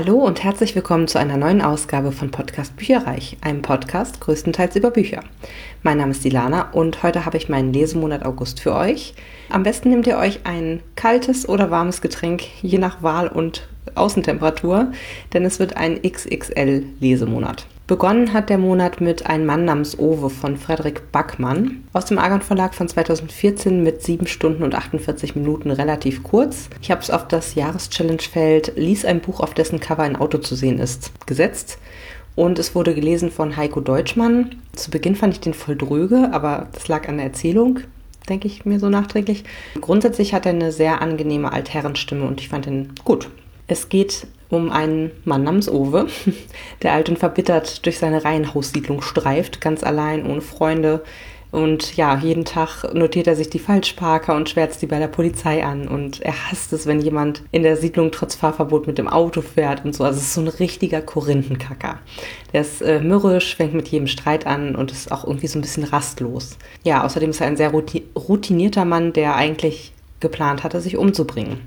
Hallo und herzlich willkommen zu einer neuen Ausgabe von Podcast Bücherreich, einem Podcast größtenteils über Bücher. Mein Name ist Dilana und heute habe ich meinen Lesemonat August für euch. Am besten nehmt ihr euch ein kaltes oder warmes Getränk, je nach Wahl und Außentemperatur, denn es wird ein XXL-Lesemonat. Begonnen hat der Monat mit Ein Mann namens Owe von Frederik Backmann aus dem Argon Verlag von 2014 mit 7 Stunden und 48 Minuten relativ kurz. Ich habe es auf das Jahreschallenge-Feld Lies ein Buch, auf dessen Cover ein Auto zu sehen ist, gesetzt. Und es wurde gelesen von Heiko Deutschmann. Zu Beginn fand ich den voll dröge, aber das lag an der Erzählung, denke ich mir so nachträglich. Grundsätzlich hat er eine sehr angenehme Altherrenstimme und ich fand ihn gut. Es geht um einen Mann namens Owe, der alt und verbittert durch seine Reihenhaussiedlung streift, ganz allein, ohne Freunde. Und ja, jeden Tag notiert er sich die Falschparker und schwärzt die bei der Polizei an. Und er hasst es, wenn jemand in der Siedlung trotz Fahrverbot mit dem Auto fährt und so. Also es ist so ein richtiger Korinthenkacker. Der ist äh, mürrisch, fängt mit jedem Streit an und ist auch irgendwie so ein bisschen rastlos. Ja, außerdem ist er ein sehr routinierter Mann, der eigentlich geplant hatte, sich umzubringen.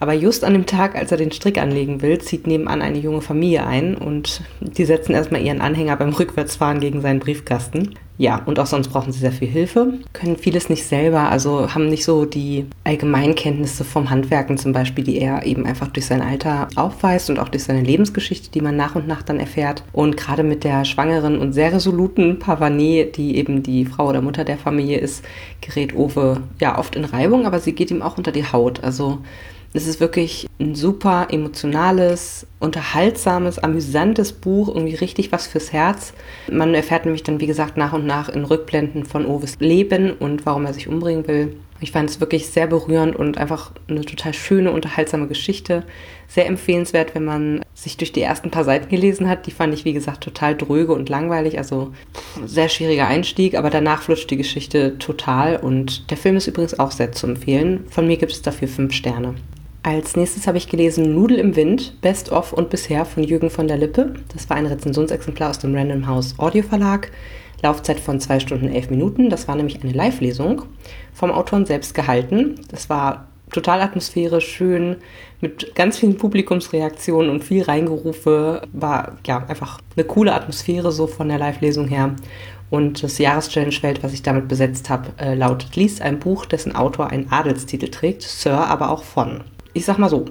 Aber just an dem Tag, als er den Strick anlegen will, zieht nebenan eine junge Familie ein und die setzen erstmal ihren Anhänger beim Rückwärtsfahren gegen seinen Briefkasten. Ja, und auch sonst brauchen sie sehr viel Hilfe, können vieles nicht selber, also haben nicht so die Allgemeinkenntnisse vom Handwerken zum Beispiel, die er eben einfach durch sein Alter aufweist und auch durch seine Lebensgeschichte, die man nach und nach dann erfährt. Und gerade mit der schwangeren und sehr resoluten Pavané, die eben die Frau oder Mutter der Familie ist, gerät Owe ja oft in Reibung, aber sie geht ihm auch unter die Haut. Also es ist wirklich ein super emotionales, unterhaltsames, amüsantes Buch, irgendwie richtig was fürs Herz. Man erfährt nämlich dann, wie gesagt, nach und nach in Rückblenden von Oves Leben und warum er sich umbringen will. Ich fand es wirklich sehr berührend und einfach eine total schöne, unterhaltsame Geschichte. Sehr empfehlenswert, wenn man sich durch die ersten paar Seiten gelesen hat. Die fand ich, wie gesagt, total dröge und langweilig. Also sehr schwieriger Einstieg, aber danach flutscht die Geschichte total. Und der Film ist übrigens auch sehr zu empfehlen. Von mir gibt es dafür fünf Sterne. Als nächstes habe ich gelesen Nudel im Wind, Best of und bisher von Jürgen von der Lippe. Das war ein Rezensionsexemplar aus dem Random House Audio Verlag. Laufzeit von zwei Stunden elf Minuten. Das war nämlich eine Live-Lesung vom Autoren selbst gehalten. Das war total atmosphärisch, schön, mit ganz vielen Publikumsreaktionen und viel Reingerufe. War ja einfach eine coole Atmosphäre so von der Live-Lesung her. Und das Jahreschallenge-Feld, was ich damit besetzt habe, äh, lautet Liest ein Buch, dessen Autor einen Adelstitel trägt, Sir aber auch von ich sag mal so,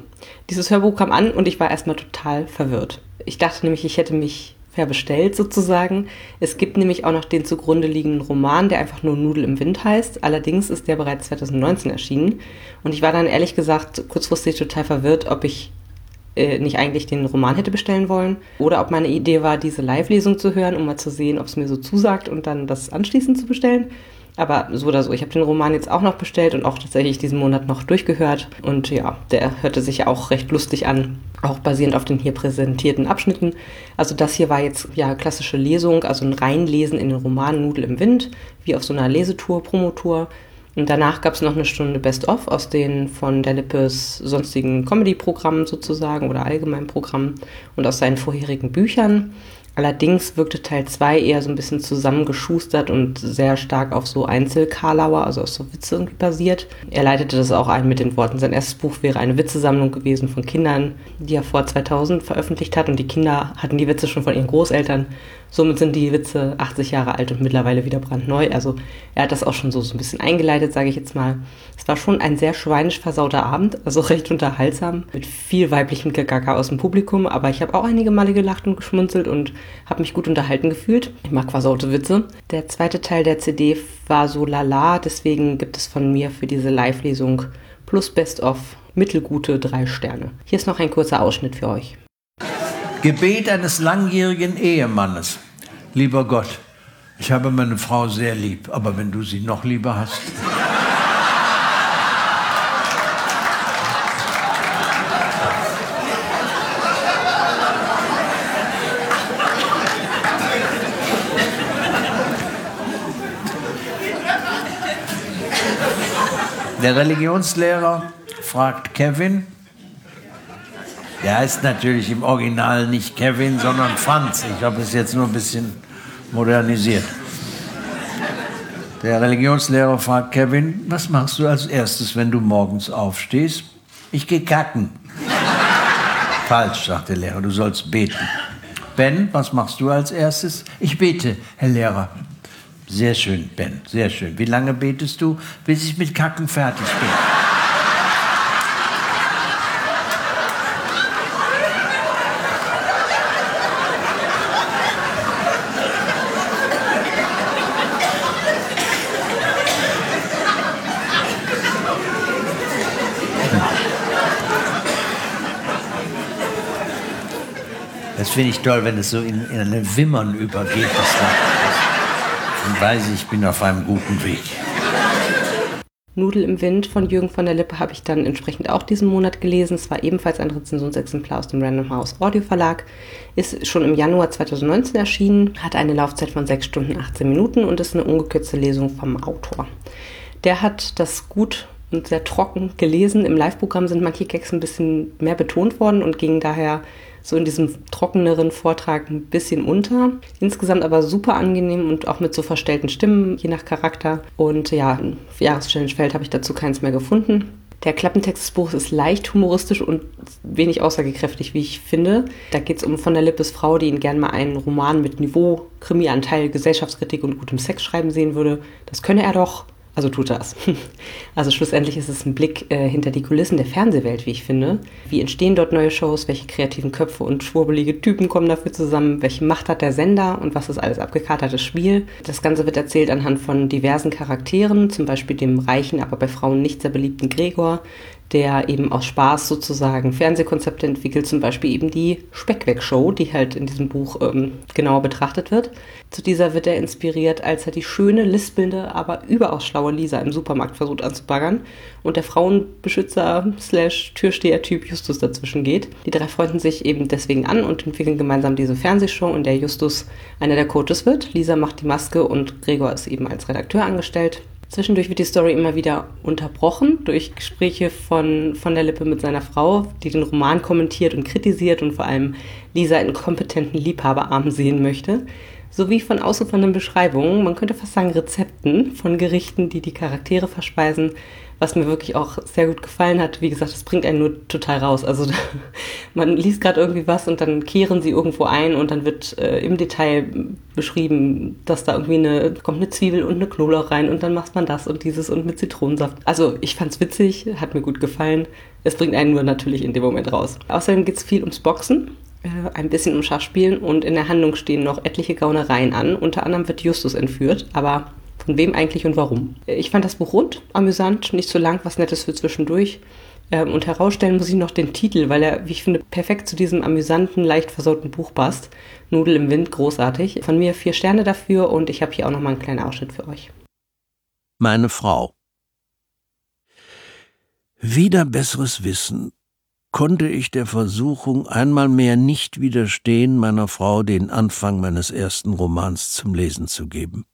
dieses Hörbuch kam an und ich war erstmal total verwirrt. Ich dachte nämlich, ich hätte mich verbestellt sozusagen. Es gibt nämlich auch noch den zugrunde liegenden Roman, der einfach nur Nudel im Wind heißt. Allerdings ist der bereits 2019 erschienen. Und ich war dann ehrlich gesagt kurzfristig total verwirrt, ob ich äh, nicht eigentlich den Roman hätte bestellen wollen oder ob meine Idee war, diese Live-Lesung zu hören, um mal zu sehen, ob es mir so zusagt und dann das anschließend zu bestellen. Aber so oder so, ich habe den Roman jetzt auch noch bestellt und auch tatsächlich diesen Monat noch durchgehört. Und ja, der hörte sich ja auch recht lustig an, auch basierend auf den hier präsentierten Abschnitten. Also das hier war jetzt ja klassische Lesung, also ein Reinlesen in den Roman Nudel im Wind, wie auf so einer Lesetour, Promotour. Und danach gab es noch eine Stunde Best-of aus den von der Lippes sonstigen Comedy-Programmen sozusagen oder allgemeinen Programmen und aus seinen vorherigen Büchern. Allerdings wirkte Teil 2 eher so ein bisschen zusammengeschustert und sehr stark auf so Einzelkarlauer, also auf so Witze irgendwie basiert. Er leitete das auch ein mit den Worten, sein erstes Buch wäre eine Witzesammlung gewesen von Kindern, die er vor 2000 veröffentlicht hat und die Kinder hatten die Witze schon von ihren Großeltern Somit sind die Witze 80 Jahre alt und mittlerweile wieder brandneu. Also er hat das auch schon so, so ein bisschen eingeleitet, sage ich jetzt mal. Es war schon ein sehr schweinisch versauter Abend, also recht unterhaltsam, mit viel weiblichem Gegacker aus dem Publikum. Aber ich habe auch einige Male gelacht und geschmunzelt und habe mich gut unterhalten gefühlt. Ich mag versaute Witze. Der zweite Teil der CD war so lala, deswegen gibt es von mir für diese Live-Lesung plus Best-of mittelgute drei Sterne. Hier ist noch ein kurzer Ausschnitt für euch. Gebet eines langjährigen Ehemannes. Lieber Gott, ich habe meine Frau sehr lieb, aber wenn du sie noch lieber hast. Der Religionslehrer fragt Kevin, der heißt natürlich im Original nicht Kevin, sondern Franz. Ich habe es jetzt nur ein bisschen modernisiert. Der Religionslehrer fragt Kevin, was machst du als erstes, wenn du morgens aufstehst? Ich gehe kacken. Falsch, sagt der Lehrer, du sollst beten. Ben, was machst du als erstes? Ich bete, Herr Lehrer. Sehr schön, Ben, sehr schön. Wie lange betest du, bis ich mit Kacken fertig bin? Das finde ich toll, wenn es so in, in eine Wimmern übergeht. Das dann weiß ich, ich bin auf einem guten Weg. Nudel im Wind von Jürgen von der Lippe habe ich dann entsprechend auch diesen Monat gelesen. Es war ebenfalls ein Rezensionsexemplar aus dem Random House Audio Verlag. Ist schon im Januar 2019 erschienen, hat eine Laufzeit von 6 Stunden 18 Minuten und ist eine ungekürzte Lesung vom Autor. Der hat das gut und sehr trocken gelesen. Im Live-Programm sind manche Gags ein bisschen mehr betont worden und gingen daher so in diesem trockeneren Vortrag ein bisschen unter. Insgesamt aber super angenehm und auch mit so verstellten Stimmen, je nach Charakter. Und ja, Jahreschallenge-Feld habe ich dazu keins mehr gefunden. Der Klappentext des Buches ist leicht humoristisch und wenig aussagekräftig, wie ich finde. Da geht es um von der Lippes Frau, die ihn gern mal einen Roman mit Niveau, Krimi-Anteil, Gesellschaftskritik und gutem Sex schreiben sehen würde. Das könne er doch. Also tut das. Also schlussendlich ist es ein Blick äh, hinter die Kulissen der Fernsehwelt, wie ich finde. Wie entstehen dort neue Shows? Welche kreativen Köpfe und schwurbelige Typen kommen dafür zusammen? Welche Macht hat der Sender und was ist alles abgekatertes Spiel? Das Ganze wird erzählt anhand von diversen Charakteren, zum Beispiel dem reichen, aber bei Frauen nicht sehr beliebten Gregor, der eben aus Spaß sozusagen Fernsehkonzepte entwickelt, zum Beispiel eben die Speckweg-Show, die halt in diesem Buch ähm, genauer betrachtet wird. Zu dieser wird er inspiriert, als er die schöne, lispelnde, aber überaus schlaue Lisa im Supermarkt versucht anzubaggern und der Frauenbeschützer slash Türsteher-Typ Justus dazwischen geht. Die drei freunden sich eben deswegen an und entwickeln gemeinsam diese Fernsehshow, in der Justus einer der Coaches wird. Lisa macht die Maske und Gregor ist eben als Redakteur angestellt. Zwischendurch wird die Story immer wieder unterbrochen durch Gespräche von, von der Lippe mit seiner Frau, die den Roman kommentiert und kritisiert und vor allem Lisa in kompetenten Liebhaberarm sehen möchte, sowie von ausufernden Beschreibungen, man könnte fast sagen Rezepten von Gerichten, die die Charaktere verspeisen, was mir wirklich auch sehr gut gefallen hat. Wie gesagt, es bringt einen nur total raus. Also man liest gerade irgendwie was und dann kehren sie irgendwo ein und dann wird äh, im Detail beschrieben, dass da irgendwie eine, kommt eine Zwiebel und eine Knoblauch rein und dann macht man das und dieses und mit Zitronensaft. Also ich fand's witzig, hat mir gut gefallen. Es bringt einen nur natürlich in dem Moment raus. Außerdem geht's viel ums Boxen äh, ein bisschen um Schachspielen und in der Handlung stehen noch etliche Gaunereien an. Unter anderem wird Justus entführt, aber von wem eigentlich und warum. Ich fand das Buch rund, amüsant, nicht zu lang, was Nettes für zwischendurch. Ähm, und herausstellen muss ich noch den Titel, weil er, wie ich finde, perfekt zu diesem amüsanten, leicht versauten Buch passt. Nudel im Wind, großartig. Von mir vier Sterne dafür und ich habe hier auch noch mal einen kleinen Ausschnitt für euch. Meine Frau. Wieder besseres Wissen konnte ich der Versuchung einmal mehr nicht widerstehen, meiner Frau den Anfang meines ersten Romans zum Lesen zu geben.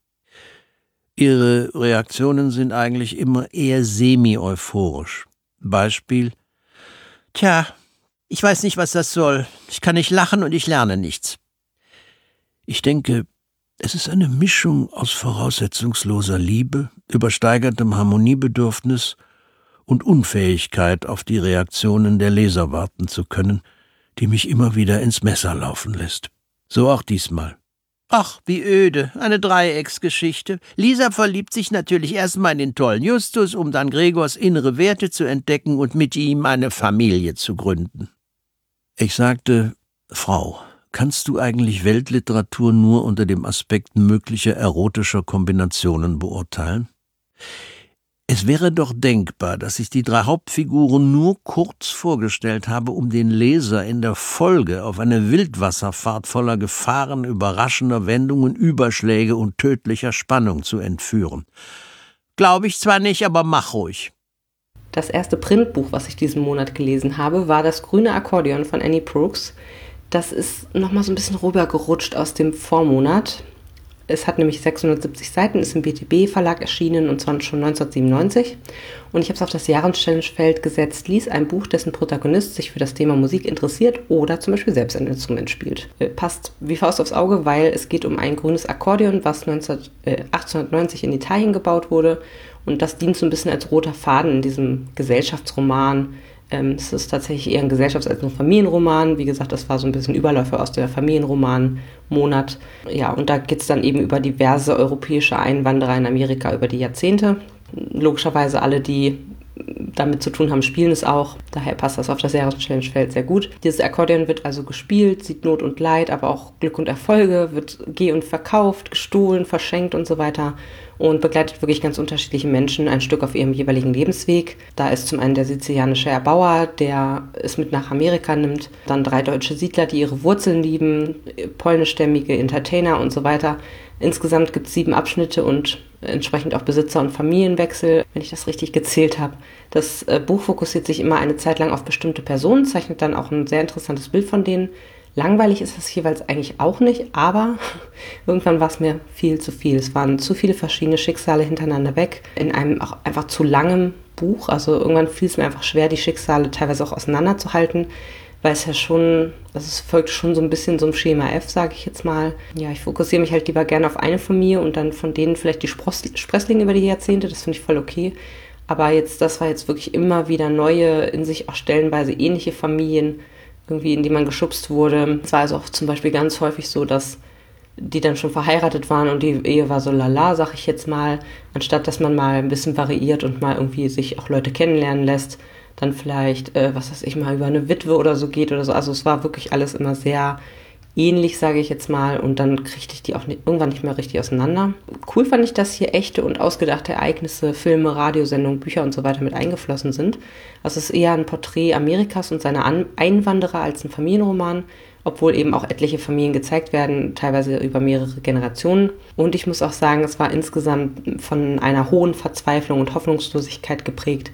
Ihre Reaktionen sind eigentlich immer eher semi-euphorisch. Beispiel Tja, ich weiß nicht, was das soll. Ich kann nicht lachen und ich lerne nichts. Ich denke, es ist eine Mischung aus voraussetzungsloser Liebe, übersteigertem Harmoniebedürfnis und Unfähigkeit, auf die Reaktionen der Leser warten zu können, die mich immer wieder ins Messer laufen lässt. So auch diesmal. Ach, wie öde, eine Dreiecksgeschichte. Lisa verliebt sich natürlich erstmal in den tollen Justus, um dann Gregors innere Werte zu entdecken und mit ihm eine Familie zu gründen. Ich sagte, Frau, kannst du eigentlich Weltliteratur nur unter dem Aspekt möglicher erotischer Kombinationen beurteilen? Es wäre doch denkbar, dass ich die drei Hauptfiguren nur kurz vorgestellt habe, um den Leser in der Folge auf eine Wildwasserfahrt voller Gefahren, überraschender Wendungen, Überschläge und tödlicher Spannung zu entführen. Glaube ich zwar nicht, aber mach ruhig. Das erste Printbuch, was ich diesen Monat gelesen habe, war Das grüne Akkordeon von Annie Brooks. Das ist nochmal so ein bisschen rübergerutscht aus dem Vormonat. Es hat nämlich 670 Seiten, ist im BTB-Verlag erschienen und zwar schon 1997. Und ich habe es auf das Jahreschallenge-Feld gesetzt, lies ein Buch, dessen Protagonist sich für das Thema Musik interessiert oder zum Beispiel selbst ein Instrument spielt. Äh, passt wie Faust aufs Auge, weil es geht um ein grünes Akkordeon, was 19, äh, 1890 in Italien gebaut wurde. Und das dient so ein bisschen als roter Faden in diesem Gesellschaftsroman Ähm, es ist tatsächlich eher ein Gesellschafts- als ein Familienroman. Wie gesagt, das war so ein bisschen Überläufer aus der Familienroman-Monat. Ja, und da geht es dann eben über diverse europäische Einwanderer in Amerika über die Jahrzehnte. Logischerweise alle, die damit zu tun haben, spielen es auch. Daher passt das auf das Jahreschallenge-Feld sehr gut. Dieses Akkordeon wird also gespielt, sieht Not und Leid, aber auch Glück und Erfolge, wird geh und verkauft, gestohlen, verschenkt und so weiter und begleitet wirklich ganz unterschiedliche Menschen ein Stück auf ihrem jeweiligen Lebensweg. Da ist zum einen der sizilianische Erbauer, der es mit nach Amerika nimmt, dann drei deutsche Siedler, die ihre Wurzeln lieben, polnischstämmige Entertainer und so weiter. Insgesamt gibt es sieben Abschnitte und entsprechend auch Besitzer- und Familienwechsel, wenn ich das richtig gezählt habe. Das äh, Buch fokussiert sich immer eine Zeit lang auf bestimmte Personen, zeichnet dann auch ein sehr interessantes Bild von denen. Langweilig ist es jeweils eigentlich auch nicht, aber irgendwann war es mir viel zu viel. Es waren zu viele verschiedene Schicksale hintereinander weg in einem auch einfach zu langem Buch. Also irgendwann fiel es mir einfach schwer, die Schicksale teilweise auch auseinanderzuhalten weil es ja schon, also es folgt schon so ein bisschen so einem Schema F, sage ich jetzt mal. Ja, ich fokussiere mich halt lieber gerne auf eine Familie und dann von denen vielleicht die Sprösslinge über die Jahrzehnte, das finde ich voll okay. Aber jetzt, das war jetzt wirklich immer wieder neue, in sich auch stellenweise ähnliche Familien, irgendwie, in die man geschubst wurde. Es war also auch zum Beispiel ganz häufig so, dass die dann schon verheiratet waren und die Ehe war so lala, sag ich jetzt mal, anstatt dass man mal ein bisschen variiert und mal irgendwie sich auch Leute kennenlernen lässt dann vielleicht, äh, was weiß ich mal, über eine Witwe oder so geht oder so. Also es war wirklich alles immer sehr ähnlich, sage ich jetzt mal, und dann kriegte ich die auch nicht, irgendwann nicht mehr richtig auseinander. Cool fand ich, dass hier echte und ausgedachte Ereignisse, Filme, Radiosendungen, Bücher und so weiter mit eingeflossen sind. Also es ist eher ein Porträt Amerikas und seiner An Einwanderer als ein Familienroman, obwohl eben auch etliche Familien gezeigt werden, teilweise über mehrere Generationen. Und ich muss auch sagen, es war insgesamt von einer hohen Verzweiflung und Hoffnungslosigkeit geprägt.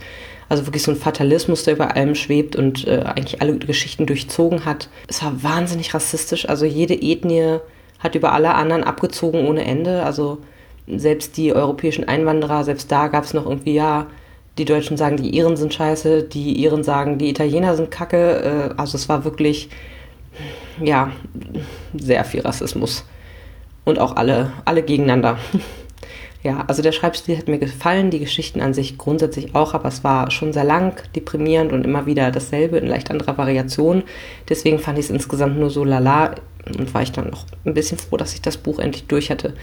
Also wirklich so ein Fatalismus, der über allem schwebt und äh, eigentlich alle Geschichten durchzogen hat. Es war wahnsinnig rassistisch. Also jede Ethnie hat über alle anderen abgezogen ohne Ende. Also selbst die europäischen Einwanderer, selbst da gab es noch irgendwie, ja, die Deutschen sagen, die Iren sind scheiße, die Iren sagen, die Italiener sind kacke. Äh, also es war wirklich, ja, sehr viel Rassismus. Und auch alle, alle gegeneinander. Ja, also der Schreibstil hat mir gefallen, die Geschichten an sich grundsätzlich auch, aber es war schon sehr lang, deprimierend und immer wieder dasselbe in leicht anderer Variation. Deswegen fand ich es insgesamt nur so lala und war ich dann noch ein bisschen froh, dass ich das Buch endlich durch hatte.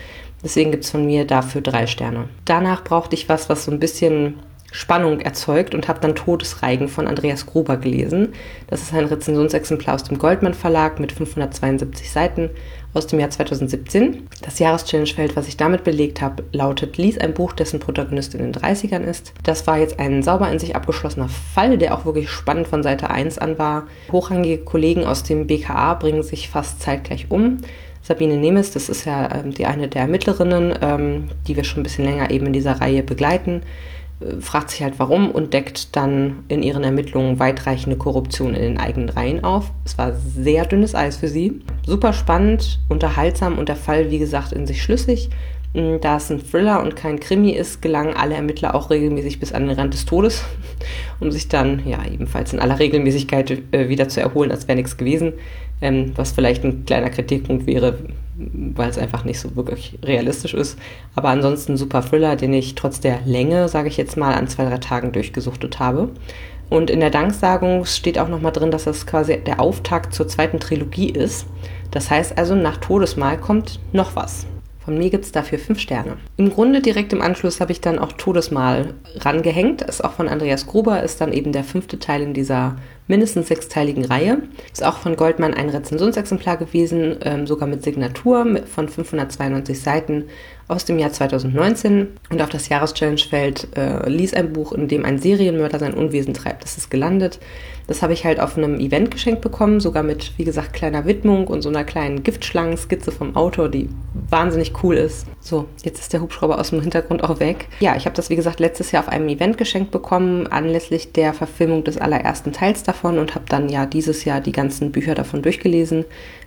Deswegen gibt es von mir dafür drei Sterne. Danach brauchte ich was, was so ein bisschen Spannung erzeugt und habe dann Todesreigen von Andreas Gruber gelesen. Das ist ein Rezensionsexemplar aus dem Goldmann Verlag mit 572 Seiten aus dem Jahr 2017. Das Jahreschallenge-Feld, was ich damit belegt habe, lautet Lies ein Buch, dessen Protagonist in den 30ern ist. Das war jetzt ein sauber in sich abgeschlossener Fall, der auch wirklich spannend von Seite 1 an war. Hochrangige Kollegen aus dem BKA bringen sich fast zeitgleich um. Sabine Nemes, das ist ja ähm, die eine der Ermittlerinnen, ähm, die wir schon ein bisschen länger eben in dieser Reihe begleiten fragt sich halt warum und deckt dann in ihren Ermittlungen weitreichende Korruption in den eigenen Reihen auf. Es war sehr dünnes Eis für sie. Super spannend, unterhaltsam und der Fall, wie gesagt, in sich schlüssig. Mm, da es ein Thriller und kein Krimi ist, gelangen alle Ermittler auch regelmäßig bis an den Rand des Todes, um sich dann ja ebenfalls in aller Regelmäßigkeit äh, wieder zu erholen, als wäre nichts gewesen ähm, was vielleicht ein kleiner Kritikpunkt wäre, weil es einfach nicht so wirklich realistisch ist. Aber ansonsten super Thriller, den ich trotz der Länge, sage ich jetzt mal, an zwei, drei Tagen durchgesuchtet habe. Und in der Danksagung steht auch nochmal drin, dass das quasi der Auftakt zur zweiten Trilogie ist. Das heißt also, nach Todesmal kommt noch was. Von mir gibt es dafür fünf Sterne. Im Grunde direkt im Anschluss habe ich dann auch Todesmal rangehängt. Ist auch von Andreas Gruber, ist dann eben der fünfte Teil in dieser mindestens sechsteiligen Reihe. Ist auch von Goldmann ein Rezensionsexemplar gewesen, ähm, sogar mit Signatur von 592 Seiten aus dem Jahr 2019. Und auf das Jahreschallenge-Feld äh, ließ ein Buch, in dem ein Serienmörder sein Unwesen treibt. Das ist gelandet. Das habe ich halt auf einem Event geschenkt bekommen, sogar mit, wie gesagt, kleiner Widmung und so einer kleinen Giftschlangenskizze vom Autor, die wahnsinnig cool ist. So, jetzt ist der Hubschrauber aus dem Hintergrund auch weg. Ja, ich habe das, wie gesagt, letztes Jahr auf einem Event geschenkt bekommen, anlässlich der Verfilmung des allerersten Teils davon und habe dann ja dieses Jahr die ganzen Bücher davon durchgelesen,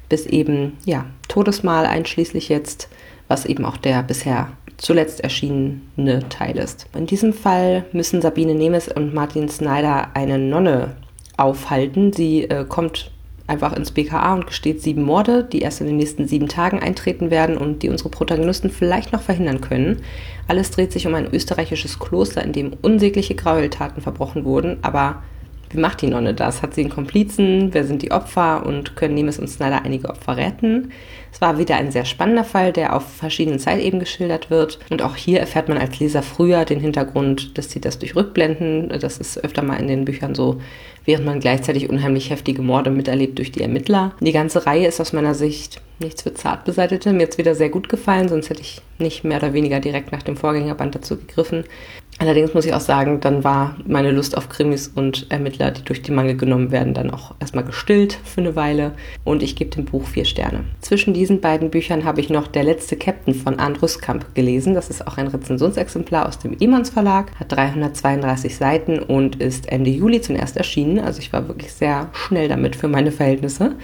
bis eben, ja, Todesmal einschließlich jetzt, was eben auch der bisher zuletzt erschienene Teil ist. In diesem Fall müssen Sabine Nemes und Martin Snyder eine Nonne aufhalten. Sie äh, kommt einfach ins BKA und gesteht sieben Morde, die erst in den nächsten sieben Tagen eintreten werden und die unsere Protagonisten vielleicht noch verhindern können. Alles dreht sich um ein österreichisches Kloster, in dem unsägliche Gräueltaten verbrochen wurden, aber Wie macht die Nonne das? Hat sie einen Komplizen? Wer sind die Opfer? Und können Nemes und Snyder einige Opfer retten? Es war wieder ein sehr spannender Fall, der auf verschiedenen Zeitebenen geschildert wird. Und auch hier erfährt man als Leser früher den Hintergrund des Täters durch Rückblenden. Das ist öfter mal in den Büchern so, während man gleichzeitig unheimlich heftige Morde miterlebt durch die Ermittler. Die ganze Reihe ist aus meiner Sicht nichts für Zartbeseitete. Mir jetzt wieder sehr gut gefallen, sonst hätte ich nicht mehr oder weniger direkt nach dem Vorgängerband dazu gegriffen. Allerdings muss ich auch sagen, dann war meine Lust auf Krimis und Ermittler, die durch die Mangel genommen werden, dann auch erstmal gestillt für eine Weile und ich gebe dem Buch vier Sterne. Zwischen diesen beiden Büchern habe ich noch Der letzte Captain von Andrus Kamp gelesen. Das ist auch ein Rezensionsexemplar aus dem Emons Verlag, hat 332 Seiten und ist Ende Juli zuerst erschienen. Also ich war wirklich sehr schnell damit für meine Verhältnisse.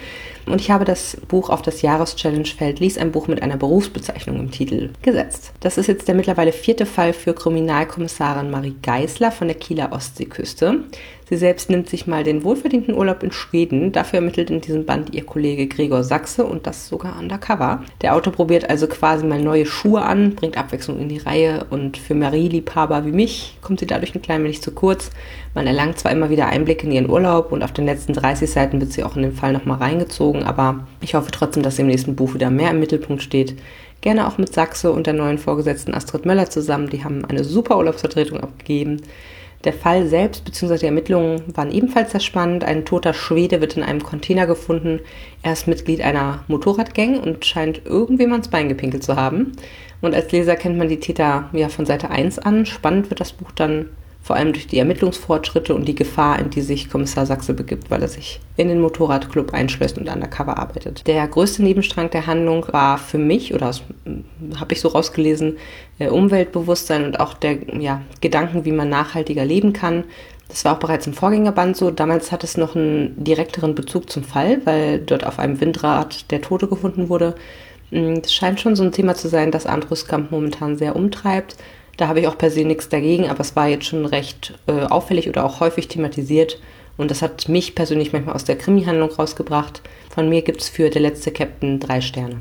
Und ich habe das Buch auf das Jahreschallenge-Feld Lies ein Buch mit einer Berufsbezeichnung im Titel gesetzt. Das ist jetzt der mittlerweile vierte Fall für Kriminalkommissarin Marie Geisler von der Kieler Ostseeküste. Sie selbst nimmt sich mal den wohlverdienten Urlaub in Schweden. Dafür ermittelt in diesem Band ihr Kollege Gregor Sachse und das sogar undercover. Der Autor probiert also quasi mal neue Schuhe an, bringt Abwechslung in die Reihe und für Marie-Liebhaber wie mich kommt sie dadurch ein klein wenig zu kurz. Man erlangt zwar immer wieder Einblicke in ihren Urlaub und auf den letzten 30 Seiten wird sie auch in den Fall nochmal reingezogen, aber ich hoffe trotzdem, dass sie im nächsten Buch wieder mehr im Mittelpunkt steht. Gerne auch mit Sachse und der neuen Vorgesetzten Astrid Möller zusammen. Die haben eine super Urlaubsvertretung abgegeben. Der Fall selbst bzw. die Ermittlungen waren ebenfalls sehr spannend. Ein toter Schwede wird in einem Container gefunden. Er ist Mitglied einer Motorradgang und scheint irgendwem ans Bein gepinkelt zu haben. Und als Leser kennt man die Täter ja von Seite 1 an. Spannend wird das Buch dann vor allem durch die Ermittlungsfortschritte und die Gefahr, in die sich Kommissar Sachse begibt, weil er sich in den Motorradclub einschlösst und undercover arbeitet. Der größte Nebenstrang der Handlung war für mich, oder habe ich so rausgelesen, äh, Umweltbewusstsein und auch der ja, Gedanken, wie man nachhaltiger leben kann. Das war auch bereits im Vorgängerband so. Damals hat es noch einen direkteren Bezug zum Fall, weil dort auf einem Windrad der Tote gefunden wurde. Mm, das scheint schon so ein Thema zu sein, das Andruskamp momentan sehr umtreibt. Da habe ich auch per se nichts dagegen, aber es war jetzt schon recht äh, auffällig oder auch häufig thematisiert. Und das hat mich persönlich manchmal aus der Krimi-Handlung rausgebracht. Von mir gibt es für Der letzte Captain drei Sterne.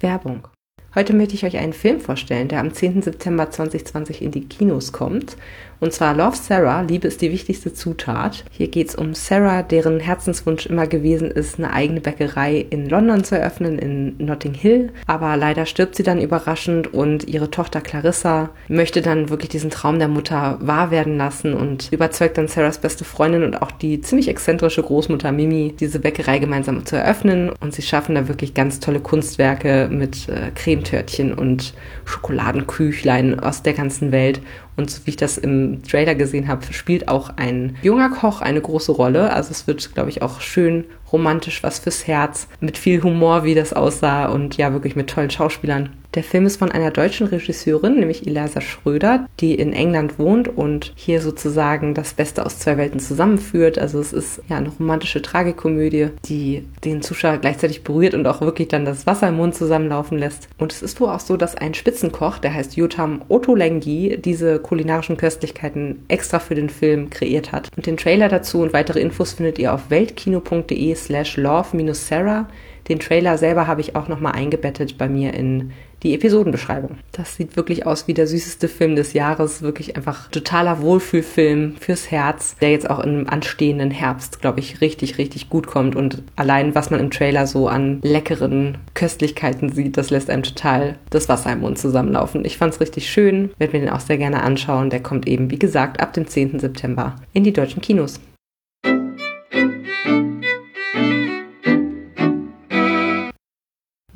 Werbung. Heute möchte ich euch einen Film vorstellen, der am 10. September 2020 in die Kinos kommt. Und zwar Love Sarah, Liebe ist die wichtigste Zutat. Hier geht es um Sarah, deren Herzenswunsch immer gewesen ist, eine eigene Bäckerei in London zu eröffnen, in Notting Hill. Aber leider stirbt sie dann überraschend und ihre Tochter Clarissa möchte dann wirklich diesen Traum der Mutter wahr werden lassen und überzeugt dann Sarahs beste Freundin und auch die ziemlich exzentrische Großmutter Mimi, diese Bäckerei gemeinsam zu eröffnen. Und sie schaffen da wirklich ganz tolle Kunstwerke mit äh, Cremetörtchen und Schokoladenküchlein aus der ganzen Welt. Und so wie ich das im Trailer gesehen habe, spielt auch ein junger Koch eine große Rolle. Also es wird, glaube ich, auch schön romantisch, was fürs Herz, mit viel Humor, wie das aussah und ja, wirklich mit tollen Schauspielern. Der Film ist von einer deutschen Regisseurin, nämlich Eliza Schröder, die in England wohnt und hier sozusagen das Beste aus zwei Welten zusammenführt. Also es ist ja eine romantische Tragikomödie, die den Zuschauer gleichzeitig berührt und auch wirklich dann das Wasser im Mund zusammenlaufen lässt. Und es ist wohl auch so, dass ein Spitzenkoch, der heißt Yotam Ottolenghi, diese kulinarischen Köstlichkeiten extra für den Film kreiert hat. Und den Trailer dazu und weitere Infos findet ihr auf weltkino.de slash love-sarah. Den Trailer selber habe ich auch nochmal eingebettet bei mir in die Episodenbeschreibung. Das sieht wirklich aus wie der süßeste Film des Jahres. Wirklich einfach totaler Wohlfühlfilm fürs Herz, der jetzt auch im anstehenden Herbst, glaube ich, richtig, richtig gut kommt. Und allein, was man im Trailer so an leckeren Köstlichkeiten sieht, das lässt einem total das Wasser im Mund zusammenlaufen. Ich fand es richtig schön, werde mir den auch sehr gerne anschauen. Der kommt eben, wie gesagt, ab dem 10. September in die deutschen Kinos.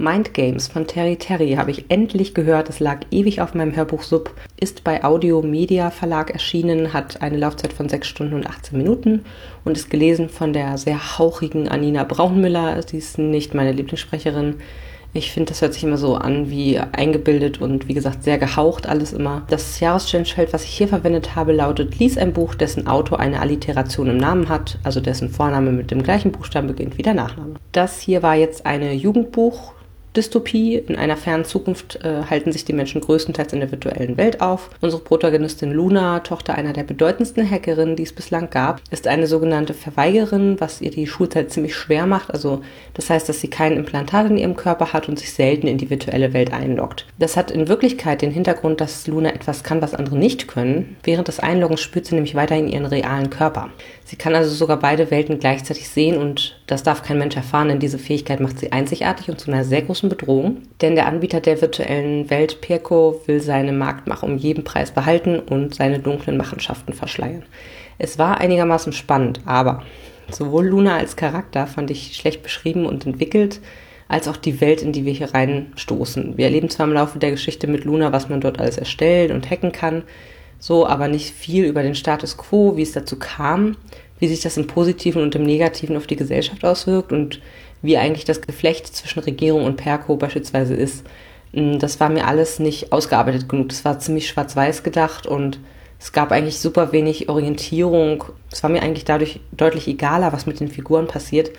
Mind Games von Terry Terry habe ich endlich gehört. Es lag ewig auf meinem Hörbuch Sub, ist bei Audio Media Verlag erschienen, hat eine Laufzeit von 6 Stunden und 18 Minuten und ist gelesen von der sehr hauchigen Anina Braunmüller. Sie ist nicht meine Lieblingssprecherin. Ich finde, das hört sich immer so an wie eingebildet und wie gesagt sehr gehaucht alles immer. Das Jahresstellenfeld, was ich hier verwendet habe, lautet Lies ein Buch, dessen Autor eine Alliteration im Namen hat, also dessen Vorname mit dem gleichen Buchstaben beginnt wie der Nachname. Das hier war jetzt eine Jugendbuch Dystopie. In einer fernen Zukunft äh, halten sich die Menschen größtenteils in der virtuellen Welt auf. Unsere Protagonistin Luna, Tochter einer der bedeutendsten Hackerinnen, die es bislang gab, ist eine sogenannte Verweigerin, was ihr die Schulzeit ziemlich schwer macht. Also das heißt, dass sie kein Implantat in ihrem Körper hat und sich selten in die virtuelle Welt einloggt. Das hat in Wirklichkeit den Hintergrund, dass Luna etwas kann, was andere nicht können. Während des Einloggens spürt sie nämlich weiterhin ihren realen Körper. Sie kann also sogar beide Welten gleichzeitig sehen und das darf kein Mensch erfahren, denn diese Fähigkeit macht sie einzigartig und zu einer sehr großen Bedrohung. Denn der Anbieter der virtuellen Welt, Pirko, will seine Marktmacht um jeden Preis behalten und seine dunklen Machenschaften verschleiern. Es war einigermaßen spannend, aber sowohl Luna als Charakter fand ich schlecht beschrieben und entwickelt, als auch die Welt, in die wir hier reinstoßen. Wir erleben zwar im Laufe der Geschichte mit Luna, was man dort alles erstellen und hacken kann, so aber nicht viel über den Status quo, wie es dazu kam, wie sich das im Positiven und im Negativen auf die Gesellschaft auswirkt und wie eigentlich das Geflecht zwischen Regierung und Perko beispielsweise ist. Mm, das war mir alles nicht ausgearbeitet genug. Das war ziemlich schwarz-weiß gedacht und es gab eigentlich super wenig Orientierung. Es war mir eigentlich dadurch deutlich egaler, was mit den Figuren passiert,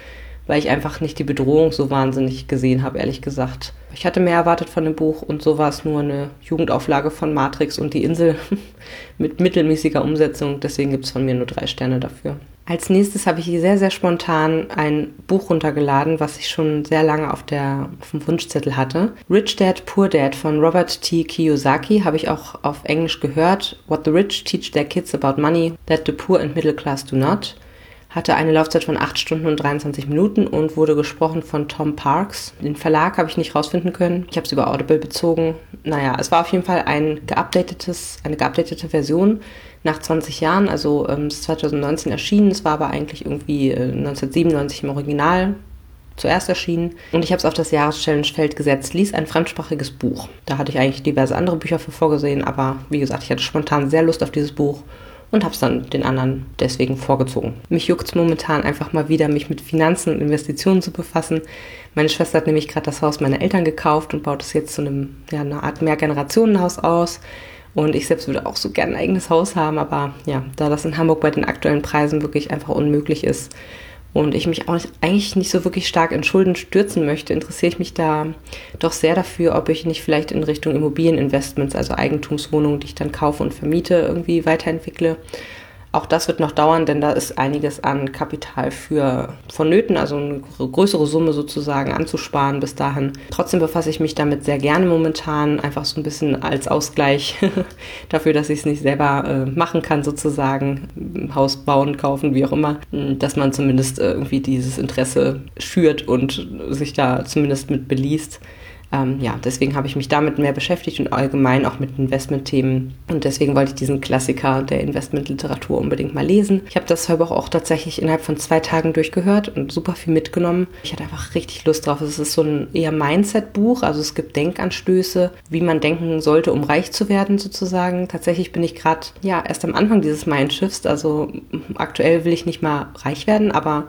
weil ich einfach nicht die Bedrohung so wahnsinnig gesehen habe, ehrlich gesagt. Ich hatte mehr erwartet von dem Buch und so war es nur eine Jugendauflage von Matrix und die Insel mit mittelmäßiger Umsetzung. Deswegen gibt es von mir nur drei Sterne dafür. Als nächstes habe ich sehr, sehr spontan ein Buch runtergeladen, was ich schon sehr lange auf, der, auf dem Wunschzettel hatte. Rich Dad, Poor Dad von Robert T. Kiyosaki habe ich auch auf Englisch gehört. What the rich teach their kids about money that the poor and middle class do not hatte eine Laufzeit von 8 Stunden und 23 Minuten und wurde gesprochen von Tom Parks. Den Verlag habe ich nicht rausfinden können. Ich habe es über Audible bezogen. Naja, es war auf jeden Fall ein geupdatetes, eine geupdatete Version nach 20 Jahren. Also ähm, ist 2019 erschienen. Es war aber eigentlich irgendwie äh, 1997 im Original zuerst erschienen. Und ich habe es auf das Jahreschallenge-Feld gesetzt, lies ein fremdsprachiges Buch. Da hatte ich eigentlich diverse andere Bücher für vorgesehen, aber wie gesagt, ich hatte spontan sehr Lust auf dieses Buch und habe es dann den anderen deswegen vorgezogen. Mich juckt es momentan einfach mal wieder, mich mit Finanzen und Investitionen zu befassen. Meine Schwester hat nämlich gerade das Haus meiner Eltern gekauft und baut es jetzt zu einem, ja, einer Art Mehrgenerationenhaus aus. Und ich selbst würde auch so gerne ein eigenes Haus haben, aber ja, da das in Hamburg bei den aktuellen Preisen wirklich einfach unmöglich ist, und ich mich auch nicht, eigentlich nicht so wirklich stark in Schulden stürzen möchte, interessiere ich mich da doch sehr dafür, ob ich nicht vielleicht in Richtung Immobilieninvestments, also Eigentumswohnungen, die ich dann kaufe und vermiete, irgendwie weiterentwickle. Auch das wird noch dauern, denn da ist einiges an Kapital für vonnöten, also eine größere Summe sozusagen anzusparen bis dahin. Trotzdem befasse ich mich damit sehr gerne momentan, einfach so ein bisschen als Ausgleich dafür, dass ich es nicht selber äh, machen kann sozusagen, Haus bauen, kaufen, wie auch immer, dass man zumindest äh, irgendwie dieses Interesse schürt und sich da zumindest mit beliest. Ähm, ja, deswegen habe ich mich damit mehr beschäftigt und allgemein auch mit Investmentthemen. Und deswegen wollte ich diesen Klassiker der Investmentliteratur unbedingt mal lesen. Ich habe das Hörbuch auch tatsächlich innerhalb von zwei Tagen durchgehört und super viel mitgenommen. Ich hatte einfach richtig Lust drauf. Es ist so ein eher Mindset-Buch, also es gibt Denkanstöße, wie man denken sollte, um reich zu werden sozusagen. Tatsächlich bin ich gerade ja erst am Anfang dieses Mindshifts. Also aktuell will ich nicht mal reich werden, aber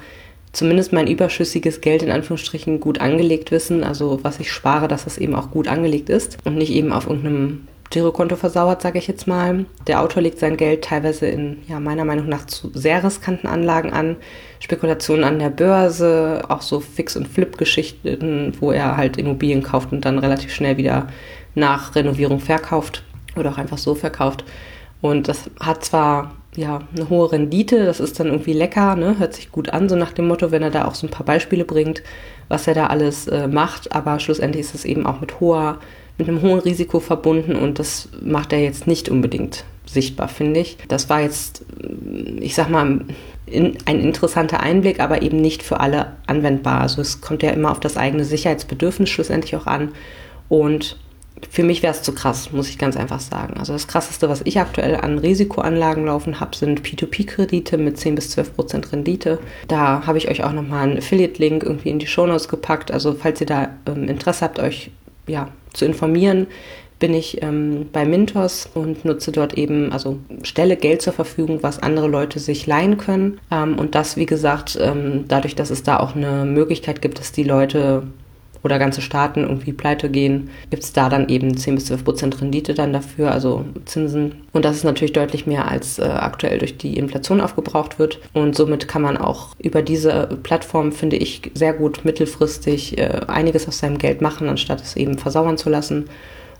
zumindest mein überschüssiges Geld in Anführungsstrichen gut angelegt wissen, also was ich spare, dass das eben auch gut angelegt ist und nicht eben auf irgendeinem Girokonto versauert, sage ich jetzt mal. Der Autor legt sein Geld teilweise in, ja, meiner Meinung nach zu sehr riskanten Anlagen an. Spekulationen an der Börse, auch so Fix- und Flip-Geschichten, wo er halt Immobilien kauft und dann relativ schnell wieder nach Renovierung verkauft oder auch einfach so verkauft. Und das hat zwar ja, eine hohe Rendite, das ist dann irgendwie lecker, ne? hört sich gut an, so nach dem Motto, wenn er da auch so ein paar Beispiele bringt, was er da alles äh, macht, aber schlussendlich ist es eben auch mit hoher, mit einem hohen Risiko verbunden und das macht er jetzt nicht unbedingt sichtbar, finde ich. Das war jetzt, ich sag mal, in, ein interessanter Einblick, aber eben nicht für alle anwendbar. Also es kommt ja immer auf das eigene Sicherheitsbedürfnis schlussendlich auch an und für mich wäre es zu krass, muss ich ganz einfach sagen. Also das Krasseste, was ich aktuell an Risikoanlagen laufen habe, sind P2P-Kredite mit 10 bis 12 Prozent Rendite. Da habe ich euch auch nochmal einen Affiliate-Link irgendwie in die Shownotes gepackt. Also falls ihr da ähm, Interesse habt, euch ja, zu informieren, bin ich ähm, bei Mintos und nutze dort eben, also stelle Geld zur Verfügung, was andere Leute sich leihen können. Ähm, und das, wie gesagt, ähm, dadurch, dass es da auch eine Möglichkeit gibt, dass die Leute oder ganze Staaten irgendwie pleite gehen, gibt es da dann eben 10 bis 12 Prozent Rendite dann dafür, also Zinsen. Und das ist natürlich deutlich mehr, als äh, aktuell durch die Inflation aufgebraucht wird. Und somit kann man auch über diese Plattform, finde ich, sehr gut mittelfristig äh, einiges aus seinem Geld machen, anstatt es eben versauern zu lassen,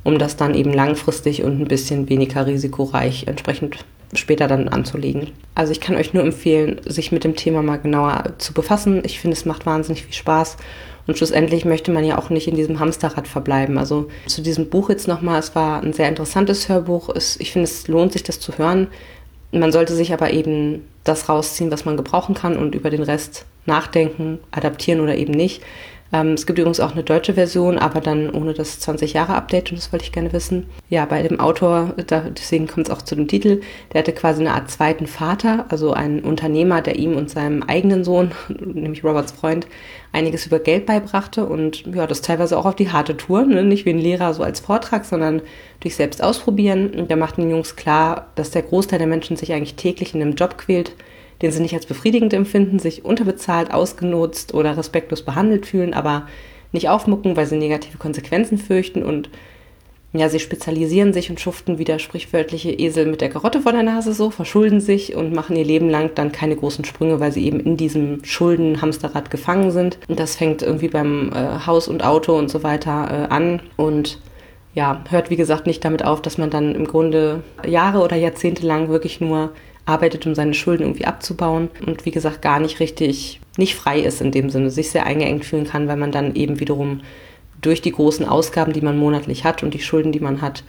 um das dann eben langfristig und ein bisschen weniger risikoreich entsprechend später dann anzulegen. Also ich kann euch nur empfehlen, sich mit dem Thema mal genauer zu befassen. Ich finde, es macht wahnsinnig viel Spaß. Und schlussendlich möchte man ja auch nicht in diesem Hamsterrad verbleiben. Also zu diesem Buch jetzt nochmal, es war ein sehr interessantes Hörbuch. Es, ich finde, es lohnt sich, das zu hören. Man sollte sich aber eben das rausziehen, was man gebrauchen kann und über den Rest nachdenken, adaptieren oder eben nicht. Ähm, es gibt übrigens auch eine deutsche Version, aber dann ohne das 20-Jahre-Update und das wollte ich gerne wissen. Ja, bei dem Autor, da, deswegen kommt es auch zu dem Titel, der hatte quasi eine Art zweiten Vater, also einen Unternehmer, der ihm und seinem eigenen Sohn, nämlich Roberts Freund, einiges über Geld beibrachte und ja, das teilweise auch auf die harte Tour, ne? nicht wie ein Lehrer so als Vortrag, sondern durch selbst ausprobieren. Und der macht den Jungs klar, dass der Großteil der Menschen sich eigentlich täglich in einem Job quält, den sie nicht als befriedigend empfinden, sich unterbezahlt, ausgenutzt oder respektlos behandelt fühlen, aber nicht aufmucken, weil sie negative Konsequenzen fürchten und ja, sie spezialisieren sich und schuften wie der sprichwörtliche Esel mit der Karotte vor der Nase so, verschulden sich und machen ihr Leben lang dann keine großen Sprünge, weil sie eben in diesem Schuldenhamsterrad gefangen sind. Und das fängt irgendwie beim äh, Haus und Auto und so weiter äh, an und ja, hört wie gesagt nicht damit auf, dass man dann im Grunde Jahre oder Jahrzehnte lang wirklich nur arbeitet, um seine Schulden irgendwie abzubauen und wie gesagt gar nicht richtig, nicht frei ist in dem Sinne, sich sehr eingeengt fühlen kann, weil man dann eben wiederum durch die großen Ausgaben, die man monatlich hat und die Schulden, die man hat,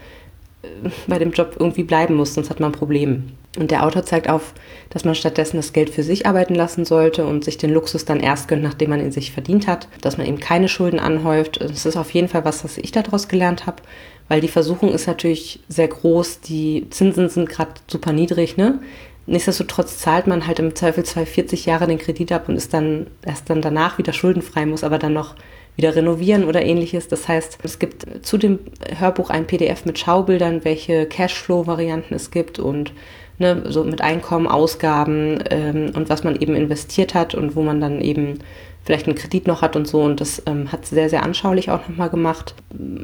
bei dem Job irgendwie bleiben muss, sonst hat man Probleme. Und der Autor zeigt auf, dass man stattdessen das Geld für sich arbeiten lassen sollte und sich den Luxus dann erst gönnt, nachdem man ihn sich verdient hat, dass man eben keine Schulden anhäuft. Das ist auf jeden Fall was, was ich daraus gelernt habe, weil die Versuchung ist natürlich sehr groß, die Zinsen sind gerade super niedrig, ne? Nichtsdestotrotz zahlt man halt im Zweifelsfall 40 Jahre den Kredit ab und ist dann erst dann danach wieder schuldenfrei, muss aber dann noch wieder renovieren oder ähnliches. Das heißt, es gibt zu dem Hörbuch ein PDF mit Schaubildern, welche Cashflow-Varianten es gibt und ne, so mit Einkommen, Ausgaben ähm, und was man eben investiert hat und wo man dann eben vielleicht einen Kredit noch hat und so. Und das ähm, hat sehr, sehr anschaulich auch nochmal gemacht,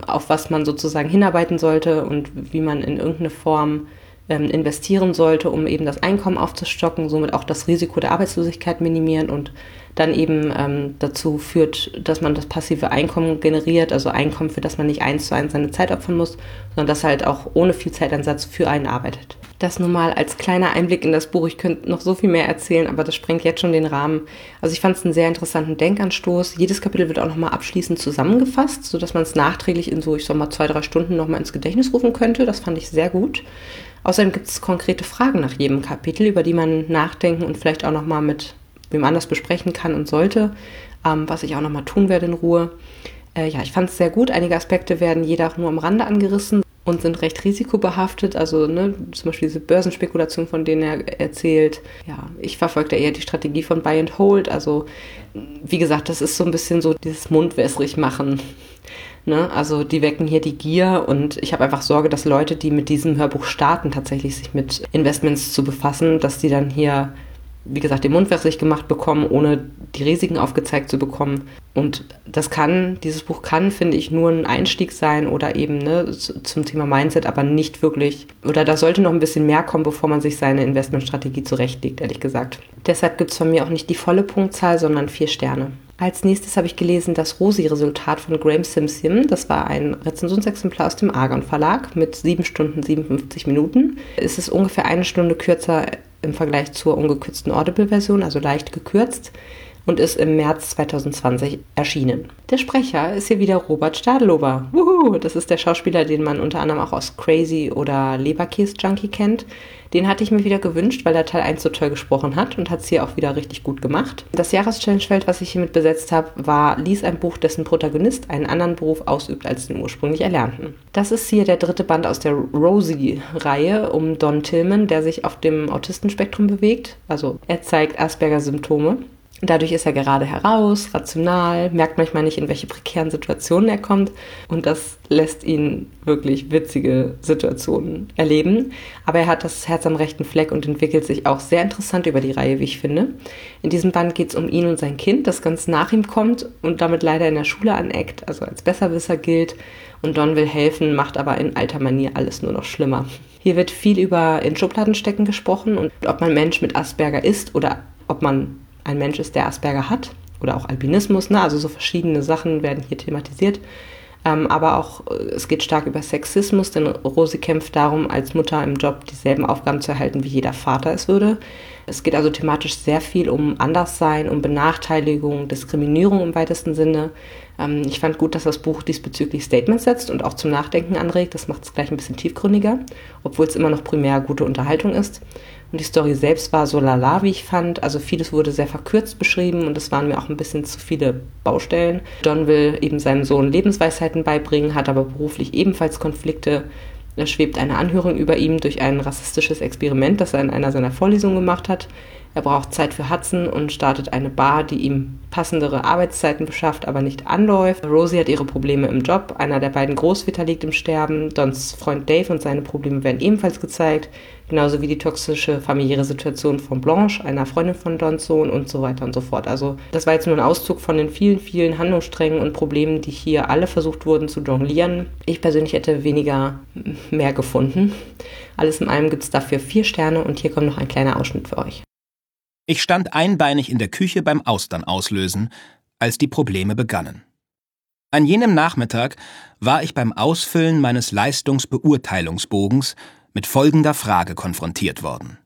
auf was man sozusagen hinarbeiten sollte und wie man in irgendeine Form ähm, investieren sollte, um eben das Einkommen aufzustocken, somit auch das Risiko der Arbeitslosigkeit minimieren und dann eben ähm, dazu führt, dass man das passive Einkommen generiert, also Einkommen, für das man nicht eins zu eins seine Zeit opfern muss, sondern das halt auch ohne viel Zeitansatz für einen arbeitet. Das nun mal als kleiner Einblick in das Buch. Ich könnte noch so viel mehr erzählen, aber das sprengt jetzt schon den Rahmen. Also ich fand es einen sehr interessanten Denkanstoß. Jedes Kapitel wird auch nochmal abschließend zusammengefasst, sodass man es nachträglich in so, ich sag mal, zwei, drei Stunden nochmal ins Gedächtnis rufen könnte. Das fand ich sehr gut. Außerdem gibt es konkrete Fragen nach jedem Kapitel, über die man nachdenken und vielleicht auch nochmal mit wem anders besprechen kann und sollte, ähm, was ich auch nochmal tun werde in Ruhe. Äh, ja, ich fand es sehr gut. Einige Aspekte werden jeder auch nur am Rande angerissen und sind recht risikobehaftet. Also ne, zum Beispiel diese Börsenspekulation, von denen er erzählt. Ja, ich verfolge da eher die Strategie von Buy and Hold. Also wie gesagt, das ist so ein bisschen so dieses mundwässrig machen. Ne? Also die wecken hier die Gier und ich habe einfach Sorge, dass Leute, die mit diesem Hörbuch starten, tatsächlich sich mit Investments zu befassen, dass die dann hier wie gesagt, den Mund wässrig gemacht bekommen, ohne die Risiken aufgezeigt zu bekommen. Und das kann, dieses Buch kann, finde ich, nur ein Einstieg sein oder eben ne, zum Thema Mindset, aber nicht wirklich, oder da sollte noch ein bisschen mehr kommen, bevor man sich seine Investmentstrategie zurechtlegt, ehrlich gesagt. Deshalb gibt es von mir auch nicht die volle Punktzahl, sondern vier Sterne. Als nächstes habe ich gelesen das Rosi-Resultat von Graham Simpson. Das war ein Rezensionsexemplar aus dem Argon Verlag mit 7 Stunden 57 Minuten. Es ist ungefähr eine Stunde kürzer im Vergleich zur ungekürzten Audible-Version, also leicht gekürzt und ist im März 2020 erschienen. Der Sprecher ist hier wieder Robert Stadelober. Wuhu! Das ist der Schauspieler, den man unter anderem auch aus Crazy oder Leberkäse Junkie kennt. Den hatte ich mir wieder gewünscht, weil er Teil 1 so toll gesprochen hat und hat es hier auch wieder richtig gut gemacht. Das Jahreschallenge-Feld, was ich hiermit besetzt habe, war Lies ein Buch, dessen Protagonist einen anderen Beruf ausübt als den ursprünglich erlernten. Das ist hier der dritte Band aus der Rosie-Reihe um Don Tillman, der sich auf dem Autistenspektrum bewegt. Also er zeigt Asperger-Symptome Dadurch ist er gerade heraus, rational, merkt manchmal nicht, in welche prekären Situationen er kommt und das lässt ihn wirklich witzige Situationen erleben. Aber er hat das Herz am rechten Fleck und entwickelt sich auch sehr interessant über die Reihe, wie ich finde. In diesem Band geht es um ihn und sein Kind, das ganz nach ihm kommt und damit leider in der Schule aneckt, also als Besserwisser gilt. Und Don will helfen, macht aber in alter Manier alles nur noch schlimmer. Hier wird viel über in Schubladen stecken gesprochen und ob man Mensch mit Asperger ist oder ob man ein Mensch ist, der Asperger hat oder auch Albinismus. Ne? Also so verschiedene Sachen werden hier thematisiert. Ähm, aber auch äh, es geht stark über Sexismus, denn Rosi kämpft darum, als Mutter im Job dieselben Aufgaben zu erhalten, wie jeder Vater es würde. Es geht also thematisch sehr viel um Anderssein, um Benachteiligung, Diskriminierung im weitesten Sinne. Ähm, ich fand gut, dass das Buch diesbezüglich Statements setzt und auch zum Nachdenken anregt. Das macht es gleich ein bisschen tiefgründiger, obwohl es immer noch primär gute Unterhaltung ist. Und die Story selbst war so lala, wie ich fand. Also vieles wurde sehr verkürzt beschrieben und es waren mir auch ein bisschen zu viele Baustellen. Don will eben seinem Sohn Lebensweisheiten beibringen, hat aber beruflich ebenfalls Konflikte. Da schwebt eine Anhörung über ihm durch ein rassistisches Experiment, das er in einer seiner Vorlesungen gemacht hat. Er braucht Zeit für Hudson und startet eine Bar, die ihm passendere Arbeitszeiten beschafft, aber nicht anläuft. Rosie hat ihre Probleme im Job. Einer der beiden Großväter liegt im Sterben. Dons Freund Dave und seine Probleme werden ebenfalls gezeigt. Genauso wie die toxische familiäre Situation von Blanche, einer Freundin von Dons Sohn und so weiter und so fort. Also das war jetzt nur ein Auszug von den vielen, vielen Handlungssträngen und Problemen, die hier alle versucht wurden zu jonglieren. Ich persönlich hätte weniger mehr gefunden. Alles in allem gibt es dafür vier Sterne und hier kommt noch ein kleiner Ausschnitt für euch. Ich stand einbeinig in der Küche beim Austern auslösen, als die Probleme begannen. An jenem Nachmittag war ich beim Ausfüllen meines Leistungsbeurteilungsbogens mit folgender Frage konfrontiert worden.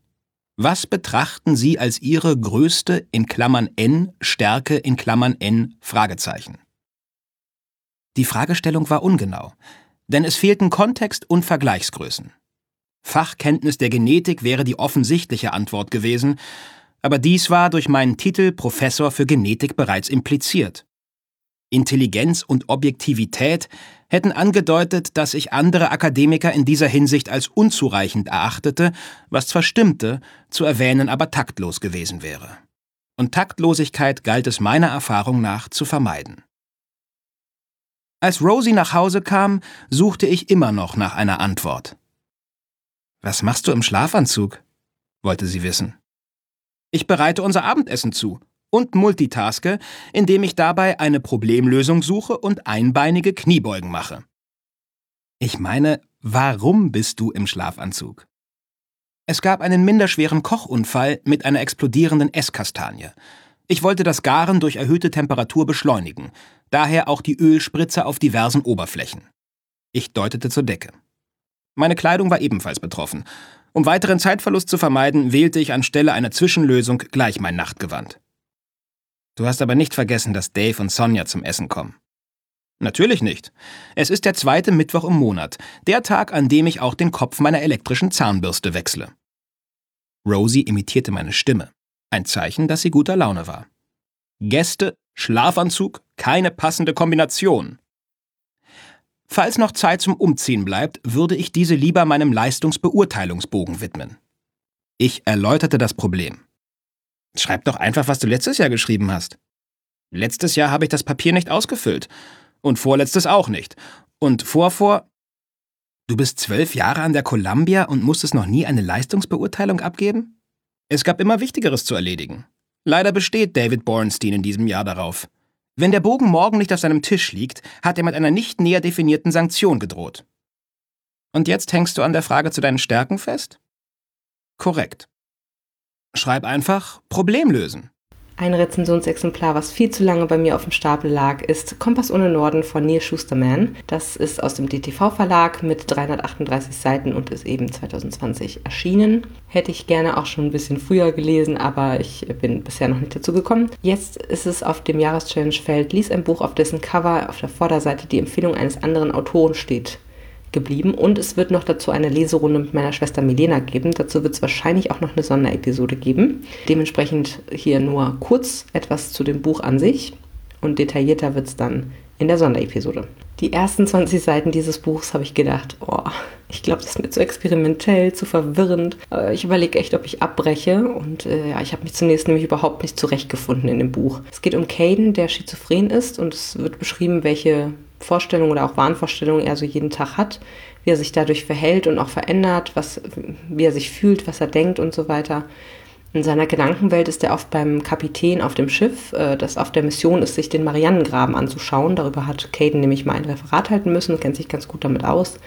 Was betrachten Sie als Ihre größte in Klammern N Stärke in Klammern N Fragezeichen? Die Fragestellung war ungenau, denn es fehlten Kontext und Vergleichsgrößen. Fachkenntnis der Genetik wäre die offensichtliche Antwort gewesen, aber dies war durch meinen Titel Professor für Genetik bereits impliziert. Intelligenz und Objektivität hätten angedeutet, dass ich andere Akademiker in dieser Hinsicht als unzureichend erachtete, was zwar stimmte, zu erwähnen aber taktlos gewesen wäre. Und Taktlosigkeit galt es meiner Erfahrung nach zu vermeiden. Als Rosie nach Hause kam, suchte ich immer noch nach einer Antwort. Was machst du im Schlafanzug? wollte sie wissen. Ich bereite unser Abendessen zu und multitaske, indem ich dabei eine Problemlösung suche und einbeinige Kniebeugen mache. Ich meine, warum bist du im Schlafanzug? Es gab einen minderschweren Kochunfall mit einer explodierenden Esskastanie. Ich wollte das Garen durch erhöhte Temperatur beschleunigen, daher auch die Ölspritze auf diversen Oberflächen. Ich deutete zur Decke. Meine Kleidung war ebenfalls betroffen, um weiteren Zeitverlust zu vermeiden, wählte ich anstelle einer Zwischenlösung gleich mein Nachtgewand. Du hast aber nicht vergessen, dass Dave und Sonja zum Essen kommen. Natürlich nicht. Es ist der zweite Mittwoch im Monat, der Tag, an dem ich auch den Kopf meiner elektrischen Zahnbürste wechsle. Rosie imitierte meine Stimme, ein Zeichen, dass sie guter Laune war. Gäste, Schlafanzug, keine passende Kombination. Falls noch Zeit zum Umziehen bleibt, würde ich diese lieber meinem Leistungsbeurteilungsbogen widmen. Ich erläuterte das Problem. Schreib doch einfach, was du letztes Jahr geschrieben hast. Letztes Jahr habe ich das Papier nicht ausgefüllt. Und vorletztes auch nicht. Und vorvor. Du bist zwölf Jahre an der Columbia und musstest noch nie eine Leistungsbeurteilung abgeben? Es gab immer Wichtigeres zu erledigen. Leider besteht David Bornstein in diesem Jahr darauf. Wenn der Bogen morgen nicht auf seinem Tisch liegt, hat er mit einer nicht näher definierten Sanktion gedroht. Und jetzt hängst du an der Frage zu deinen Stärken fest? Korrekt. Schreib einfach Problem lösen. Ein Rezensionsexemplar, was viel zu lange bei mir auf dem Stapel lag, ist Kompass ohne Norden von Neil Schusterman. Das ist aus dem DTV-Verlag mit 338 Seiten und ist eben 2020 erschienen. Hätte ich gerne auch schon ein bisschen früher gelesen, aber ich bin bisher noch nicht dazu gekommen. Jetzt ist es auf dem Jahreschallenge-Feld Lies ein Buch, auf dessen Cover auf der Vorderseite die Empfehlung eines anderen Autoren steht geblieben und es wird noch dazu eine Leserunde mit meiner Schwester Milena geben. Dazu wird es wahrscheinlich auch noch eine Sonderepisode geben. Dementsprechend hier nur kurz etwas zu dem Buch an sich und detaillierter wird es dann in der Sonderepisode. Die ersten 20 Seiten dieses Buchs habe ich gedacht, oh, ich glaube, das ist mir zu experimentell, zu verwirrend. Ich überlege echt, ob ich abbreche. Und äh, ja, ich habe mich zunächst nämlich überhaupt nicht zurechtgefunden in dem Buch. Es geht um Caden, der schizophren ist und es wird beschrieben, welche Vorstellungen oder auch Wahnvorstellungen er so jeden Tag hat, wie er sich dadurch verhält und auch verändert, was, wie er sich fühlt, was er denkt und so weiter. In seiner Gedankenwelt ist er oft beim Kapitän auf dem Schiff, äh, das auf der Mission ist, sich den Mariannengraben anzuschauen. Darüber hat Caden nämlich mal ein Referat halten müssen, kennt sich ganz gut damit aus.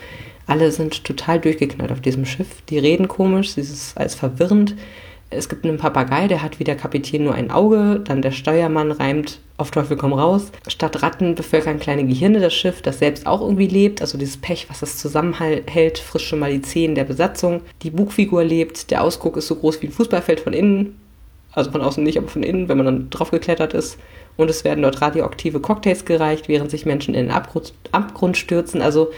Alle sind total durchgeknallt auf diesem Schiff. Die reden komisch, sie ist alles verwirrend. Es gibt einen Papagei, der hat wie der Kapitän nur ein Auge, dann der Steuermann reimt auf Teufel komm raus. Statt Ratten bevölkern kleine Gehirne das Schiff, das selbst auch irgendwie lebt. Also dieses Pech, was es zusammenhält, frisst schon mal die Zehen der Besatzung. Die Bugfigur lebt, der Ausguck ist so groß wie ein Fußballfeld von innen. Also von außen nicht, aber von innen, wenn man dann drauf geklettert ist. Und es werden dort radioaktive Cocktails gereicht, während sich Menschen in den Abgrund, Abgrund stürzen. Also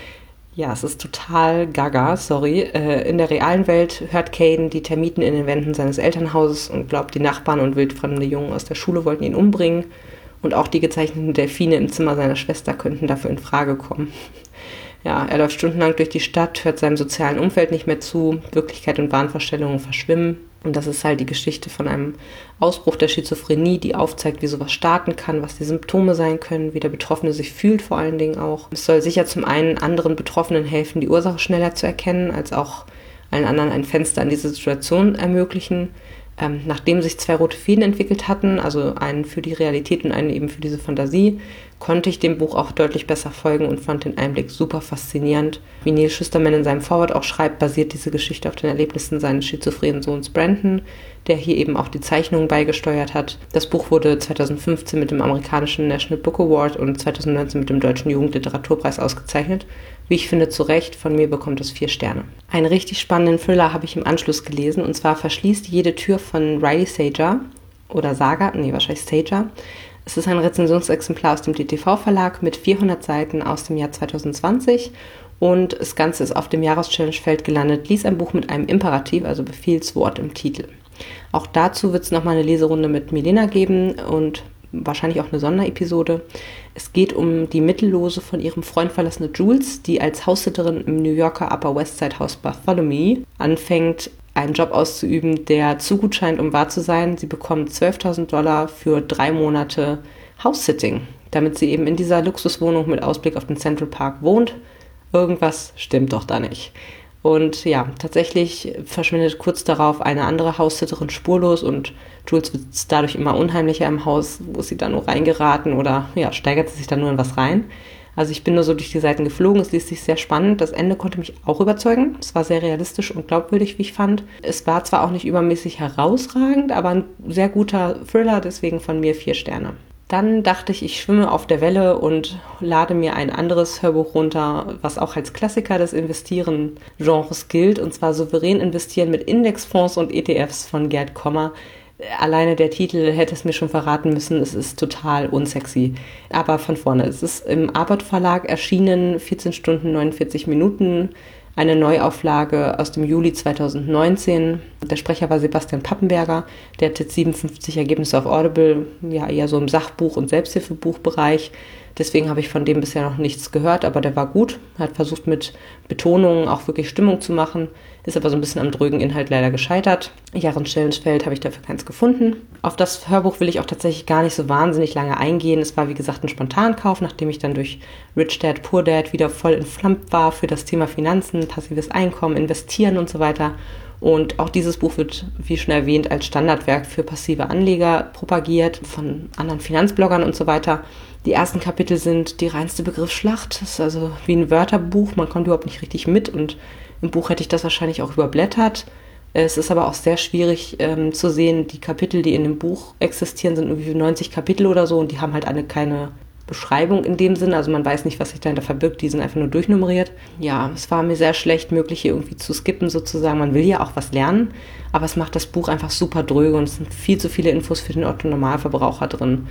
ja, es ist total gaga, sorry. Äh, in der realen Welt hört Caden die Termiten in den Wänden seines Elternhauses und glaubt, die Nachbarn und wildfremde Jungen aus der Schule wollten ihn umbringen. Und auch die gezeichneten Delfine im Zimmer seiner Schwester könnten dafür in Frage kommen. Ja, er läuft stundenlang durch die Stadt, hört seinem sozialen Umfeld nicht mehr zu, Wirklichkeit und Wahnvorstellungen verschwimmen. Und das ist halt die Geschichte von einem Ausbruch der Schizophrenie, die aufzeigt, wie sowas starten kann, was die Symptome sein können, wie der Betroffene sich fühlt vor allen Dingen auch. Es soll sicher zum einen anderen Betroffenen helfen, die Ursache schneller zu erkennen, als auch allen anderen ein Fenster in diese Situation ermöglichen ähm, nachdem sich zwei rote Fäden entwickelt hatten, also einen für die Realität und einen eben für diese Fantasie, konnte ich dem Buch auch deutlich besser folgen und fand den Einblick super faszinierend. Wie Neil Schusterman in seinem Vorwort auch schreibt, basiert diese Geschichte auf den Erlebnissen seines schizophrenen Sohns Brandon, der hier eben auch die Zeichnungen beigesteuert hat. Das Buch wurde 2015 mit dem amerikanischen National Book Award und 2019 mit dem Deutschen Jugendliteraturpreis ausgezeichnet wie ich finde, zu Recht. Von mir bekommt es vier Sterne. Einen richtig spannenden Thriller habe ich im Anschluss gelesen und zwar Verschließt jede Tür von Riley Sager oder Saga, nee, wahrscheinlich Sager. Es ist ein Rezensionsexemplar aus dem DTV-Verlag mit 400 Seiten aus dem Jahr 2020 und das Ganze ist auf dem Jahreschallenge-Feld gelandet. Lies ein Buch mit einem Imperativ, also Befehlswort im Titel. Auch dazu wird es nochmal eine Leserunde mit Milena geben und wahrscheinlich auch eine Sonderepisode. Es geht um die Mittellose von ihrem Freund verlassene Jules, die als Haussitterin im New Yorker Upper West Side Haus Bartholomew anfängt, einen Job auszuüben, der zu gut scheint, um wahr zu sein. Sie bekommt 12.000 Dollar für drei Monate House-Sitting, damit sie eben in dieser Luxuswohnung mit Ausblick auf den Central Park wohnt. Irgendwas stimmt doch da nicht. Und ja, tatsächlich verschwindet kurz darauf eine andere Haussitterin spurlos und Jules wird dadurch immer unheimlicher im Haus, wo sie dann nur reingeraten oder ja, steigert sie sich dann nur in was rein. Also ich bin nur so durch die Seiten geflogen, es ließ sich sehr spannend. Das Ende konnte mich auch überzeugen. Es war sehr realistisch und glaubwürdig, wie ich fand. Es war zwar auch nicht übermäßig herausragend, aber ein sehr guter Thriller, deswegen von mir vier Sterne. Dann dachte ich, ich schwimme auf der Welle und lade mir ein anderes Hörbuch runter, was auch als Klassiker des Investieren-Genres gilt, und zwar Souverän investieren mit Indexfonds und ETFs von Gerd Kommer. Alleine der Titel hätte es mir schon verraten müssen, es ist total unsexy. Aber von vorne, es ist im Arbeit Verlag erschienen, 14 Stunden 49 Minuten, eine Neuauflage aus dem Juli 2019. Der Sprecher war Sebastian Pappenberger. Der hat jetzt 57 Ergebnisse auf Audible, ja eher so im Sachbuch- und Selbsthilfebuchbereich. Deswegen habe ich von dem bisher noch nichts gehört, aber der war gut. Hat versucht mit Betonungen auch wirklich Stimmung zu machen, ist aber so ein bisschen am drögen Inhalt leider gescheitert. Jahrens Stellenfeld habe ich dafür keins gefunden. Auf das Hörbuch will ich auch tatsächlich gar nicht so wahnsinnig lange eingehen. Es war wie gesagt ein Spontankauf, nachdem ich dann durch Rich Dad, Poor Dad wieder voll entflammt war für das Thema Finanzen, passives Einkommen, Investieren und so weiter. Und auch dieses Buch wird, wie schon erwähnt, als Standardwerk für passive Anleger propagiert von anderen Finanzbloggern und so weiter. Die ersten Kapitel sind die reinste Begriffsschlacht. Das ist also wie ein Wörterbuch. Man kommt überhaupt nicht richtig mit und im Buch hätte ich das wahrscheinlich auch überblättert. Es ist aber auch sehr schwierig ähm, zu sehen, die Kapitel, die in dem Buch existieren, sind irgendwie 90 Kapitel oder so und die haben halt alle keine Beschreibung in dem Sinne. Also man weiß nicht, was sich dahinter verbirgt. Die sind einfach nur durchnummeriert. Ja, es war mir sehr schlecht möglich, hier irgendwie zu skippen sozusagen. Man will ja auch was lernen, aber es macht das Buch einfach super dröge und es sind viel zu viele Infos für den Otto-Normalverbraucher drin.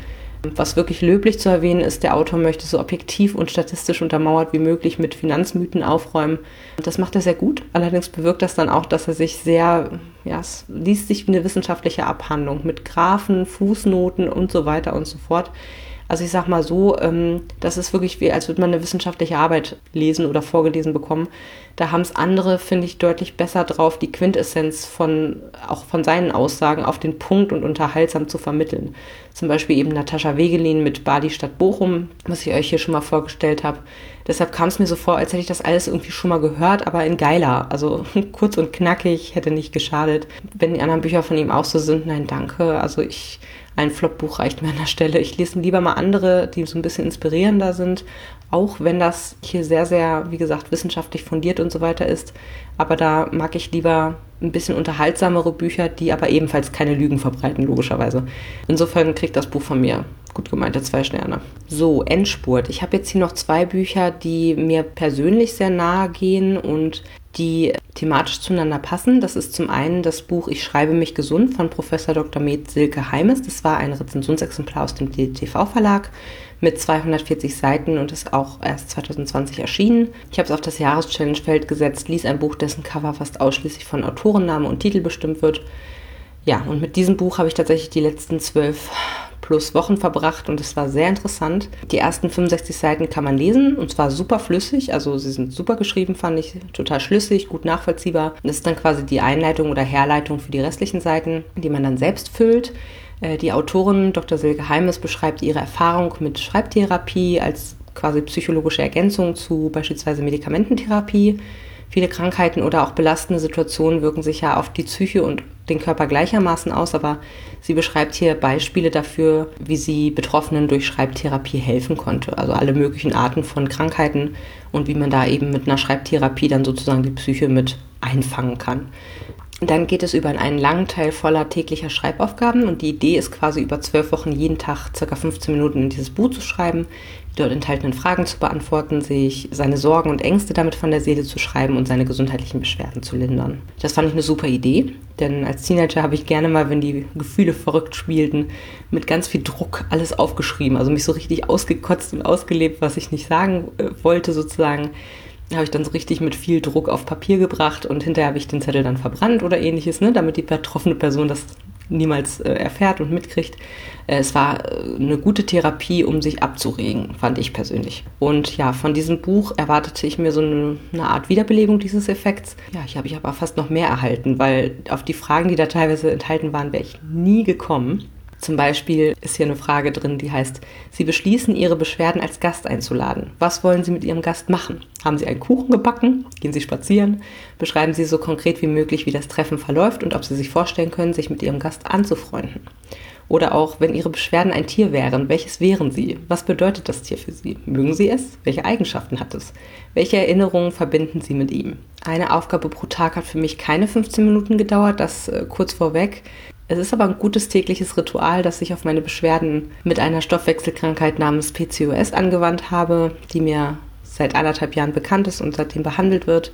Was wirklich löblich zu erwähnen ist, der Autor möchte so objektiv und statistisch untermauert wie möglich mit Finanzmythen aufräumen. Das macht er sehr gut. Allerdings bewirkt das dann auch, dass er sich sehr, ja, es liest sich wie eine wissenschaftliche Abhandlung mit Graphen, Fußnoten und so weiter und so fort. Also ich sag mal so, ähm, das ist wirklich wie, als würde man eine wissenschaftliche Arbeit lesen oder vorgelesen bekommen. Da haben es andere, finde ich, deutlich besser drauf, die Quintessenz von, auch von seinen Aussagen auf den Punkt und unterhaltsam zu vermitteln. Zum Beispiel eben Natascha Wegelin mit Badi Stadt Bochum, was ich euch hier schon mal vorgestellt habe. Deshalb kam es mir so vor, als hätte ich das alles irgendwie schon mal gehört, aber in geiler. Also kurz und knackig, hätte nicht geschadet. Wenn die anderen Bücher von ihm auch so sind, nein, danke. Also ich ein Flop-Buch reicht mir an der Stelle. Ich lese lieber mal andere, die so ein bisschen inspirierender sind, auch wenn das hier sehr, sehr, wie gesagt, wissenschaftlich fundiert und so weiter ist. Aber da mag ich lieber ein bisschen unterhaltsamere Bücher, die aber ebenfalls keine Lügen verbreiten, logischerweise. Insofern kriegt das Buch von mir gut gemeinte zwei Sterne. So, Endspurt. Ich habe jetzt hier noch zwei Bücher, die mir persönlich sehr nahe gehen und die thematisch zueinander passen. Das ist zum einen das Buch Ich schreibe mich gesund von Professor Dr. Med Silke Heimes. Das war ein Rezensionsexemplar aus dem DTV Verlag mit 240 Seiten und ist auch erst 2020 erschienen. Ich habe es auf das Jahreschallenge-Feld gesetzt, ließ ein Buch, dessen Cover fast ausschließlich von Autorenname und Titel bestimmt wird. Ja, und mit diesem Buch habe ich tatsächlich die letzten zwölf plus Wochen verbracht und es war sehr interessant. Die ersten 65 Seiten kann man lesen und zwar super flüssig, also sie sind super geschrieben, fand ich total schlüssig, gut nachvollziehbar. Das ist dann quasi die Einleitung oder Herleitung für die restlichen Seiten, die man dann selbst füllt. Äh, die Autorin Dr. Silke Heimes beschreibt ihre Erfahrung mit Schreibtherapie als quasi psychologische Ergänzung zu beispielsweise Medikamententherapie. Viele Krankheiten oder auch belastende Situationen wirken sich ja auf die Psyche und den Körper gleichermaßen aus, aber sie beschreibt hier Beispiele dafür, wie sie Betroffenen durch Schreibtherapie helfen konnte. Also alle möglichen Arten von Krankheiten und wie man da eben mit einer Schreibtherapie dann sozusagen die Psyche mit einfangen kann. Dann geht es über einen langen Teil voller täglicher Schreibaufgaben und die Idee ist quasi über zwölf Wochen jeden Tag circa 15 Minuten in dieses Buch zu schreiben, dort enthaltenen Fragen zu beantworten, sich seine Sorgen und Ängste damit von der Seele zu schreiben und seine gesundheitlichen Beschwerden zu lindern. Das fand ich eine super Idee, denn als Teenager habe ich gerne mal, wenn die Gefühle verrückt spielten, mit ganz viel Druck alles aufgeschrieben, also mich so richtig ausgekotzt und ausgelebt, was ich nicht sagen äh, wollte sozusagen habe ich dann so richtig mit viel Druck auf Papier gebracht und hinterher habe ich den Zettel dann verbrannt oder ähnliches, ne, damit die betroffene Person das niemals äh, erfährt und mitkriegt. Äh, es war äh, eine gute Therapie, um sich abzuregen, fand ich persönlich. Und ja, von diesem Buch erwartete ich mir so eine, eine Art Wiederbelebung dieses Effekts. Ja, ich habe ich aber fast noch mehr erhalten, weil auf die Fragen, die da teilweise enthalten waren, wäre ich nie gekommen. Zum Beispiel ist hier eine Frage drin, die heißt, Sie beschließen, Ihre Beschwerden als Gast einzuladen. Was wollen Sie mit Ihrem Gast machen? Haben Sie einen Kuchen gebacken? Gehen Sie spazieren? Beschreiben Sie so konkret wie möglich, wie das Treffen verläuft und ob Sie sich vorstellen können, sich mit Ihrem Gast anzufreunden. Oder auch, wenn Ihre Beschwerden ein Tier wären, welches wären Sie? Was bedeutet das Tier für Sie? Mögen Sie es? Welche Eigenschaften hat es? Welche Erinnerungen verbinden Sie mit ihm? Eine Aufgabe pro Tag hat für mich keine 15 Minuten gedauert, das äh, kurz vorweg. Es ist aber ein gutes tägliches Ritual, das ich auf meine Beschwerden mit einer Stoffwechselkrankheit namens PCOS angewandt habe, die mir seit anderthalb Jahren bekannt ist und seitdem behandelt wird.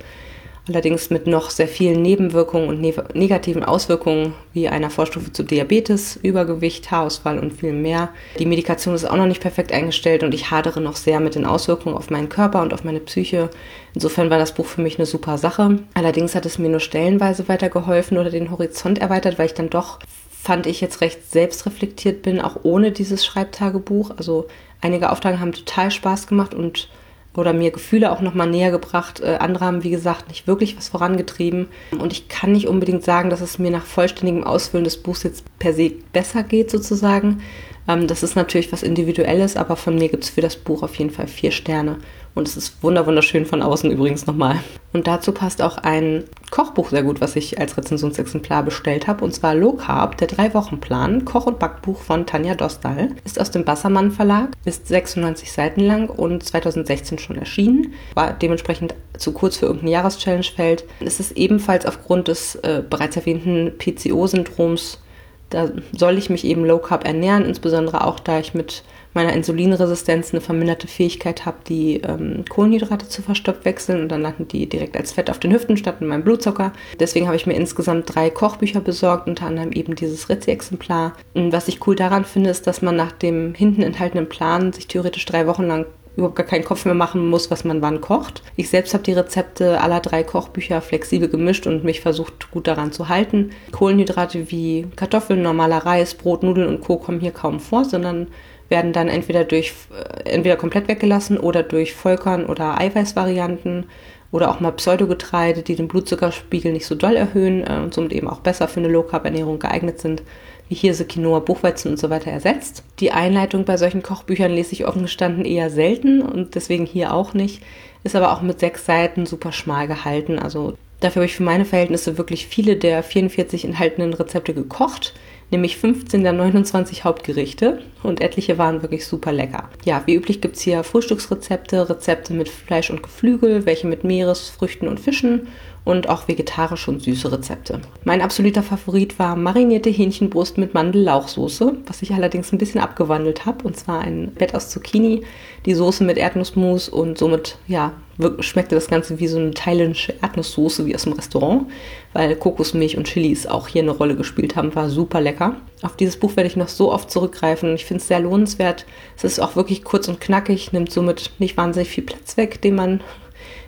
Allerdings mit noch sehr vielen Nebenwirkungen und ne negativen Auswirkungen wie einer Vorstufe zu Diabetes, Übergewicht, Haarausfall und viel mehr. Die Medikation ist auch noch nicht perfekt eingestellt und ich hadere noch sehr mit den Auswirkungen auf meinen Körper und auf meine Psyche. Insofern war das Buch für mich eine super Sache. Allerdings hat es mir nur stellenweise weitergeholfen oder den Horizont erweitert, weil ich dann doch fand ich jetzt recht selbstreflektiert bin, auch ohne dieses Schreibtagebuch. Also einige Aufgaben haben total Spaß gemacht und oder mir Gefühle auch nochmal näher gebracht. Äh, andere haben, wie gesagt, nicht wirklich was vorangetrieben. Und ich kann nicht unbedingt sagen, dass es mir nach vollständigem Ausfüllen des Buchs jetzt per se besser geht, sozusagen. Ähm, das ist natürlich was Individuelles, aber von mir gibt es für das Buch auf jeden Fall vier Sterne. Und es ist wunderschön von außen übrigens nochmal. Und dazu passt auch ein Kochbuch sehr gut, was ich als Rezensionsexemplar bestellt habe. Und zwar Low Carb, der Drei-Wochen-Plan, Koch- und Backbuch von Tanja Dostal. Ist aus dem Bassermann Verlag, ist 96 Seiten lang und 2016 schon erschienen. War dementsprechend zu kurz für irgendein Jahreschallenge fällt. Es ist ebenfalls aufgrund des äh, bereits erwähnten PCO-Syndroms da soll ich mich eben low carb ernähren, insbesondere auch da ich mit meiner Insulinresistenz eine verminderte Fähigkeit habe, die ähm, Kohlenhydrate zu verstoffwechseln und dann landen die direkt als Fett auf den Hüften statt in meinem Blutzucker. Deswegen habe ich mir insgesamt drei Kochbücher besorgt, unter anderem eben dieses Ritzi-Exemplar. Was ich cool daran finde, ist, dass man nach dem hinten enthaltenen Plan sich theoretisch drei Wochen lang überhaupt gar keinen Kopf mehr machen muss, was man wann kocht. Ich selbst habe die Rezepte aller drei Kochbücher flexibel gemischt und mich versucht gut daran zu halten. Kohlenhydrate wie Kartoffeln, normaler Reis, Brot, Nudeln und Co. kommen hier kaum vor, sondern werden dann entweder durch äh, entweder komplett weggelassen oder durch Vollkorn oder Eiweißvarianten oder auch mal Pseudogetreide, die den Blutzuckerspiegel nicht so doll erhöhen äh, und somit eben auch besser für eine Low Carb Ernährung geeignet sind wie Hirse, Quinoa, Buchweizen und so weiter ersetzt. Die Einleitung bei solchen Kochbüchern lese ich offen gestanden eher selten und deswegen hier auch nicht. Ist aber auch mit sechs Seiten super schmal gehalten. Also dafür habe ich für meine Verhältnisse wirklich viele der 44 enthaltenen Rezepte gekocht nämlich 15 der 29 Hauptgerichte und etliche waren wirklich super lecker. Ja, wie üblich gibt es hier Frühstücksrezepte, Rezepte mit Fleisch und Geflügel, welche mit Meeresfrüchten und Fischen und auch vegetarische und süße Rezepte. Mein absoluter Favorit war marinierte Hähnchenbrust mit Mandellauchsoße, was ich allerdings ein bisschen abgewandelt habe. Und zwar ein Bett aus Zucchini, die Soße mit Erdnussmus und somit, ja, schmeckte das Ganze wie so eine thailändische Erdnusssoße wie aus dem Restaurant, weil Kokosmilch und Chilis auch hier eine Rolle gespielt haben. War super lecker. Auf dieses Buch werde ich noch so oft zurückgreifen ich finde es sehr lohnenswert. Es ist auch wirklich kurz und knackig, nimmt somit nicht wahnsinnig viel Platz weg, den man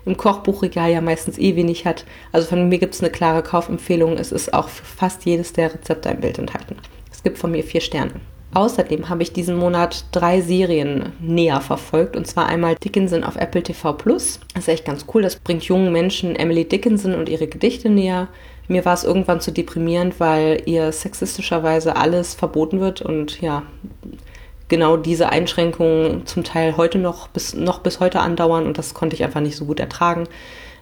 im Kochbuchregal ja meistens eh wenig hat. Also von mir gibt es eine klare Kaufempfehlung. Es ist auch für fast jedes der Rezepte ein Bild enthalten. Es gibt von mir vier Sterne. Außerdem habe ich diesen Monat drei Serien näher verfolgt. Und zwar einmal Dickinson auf Apple TV Plus. Das ist echt ganz cool. Das bringt jungen Menschen Emily Dickinson und ihre Gedichte näher. Mir war es irgendwann zu deprimierend, weil ihr sexistischerweise alles verboten wird und ja, genau diese Einschränkungen zum Teil heute noch bis, noch bis heute andauern und das konnte ich einfach nicht so gut ertragen.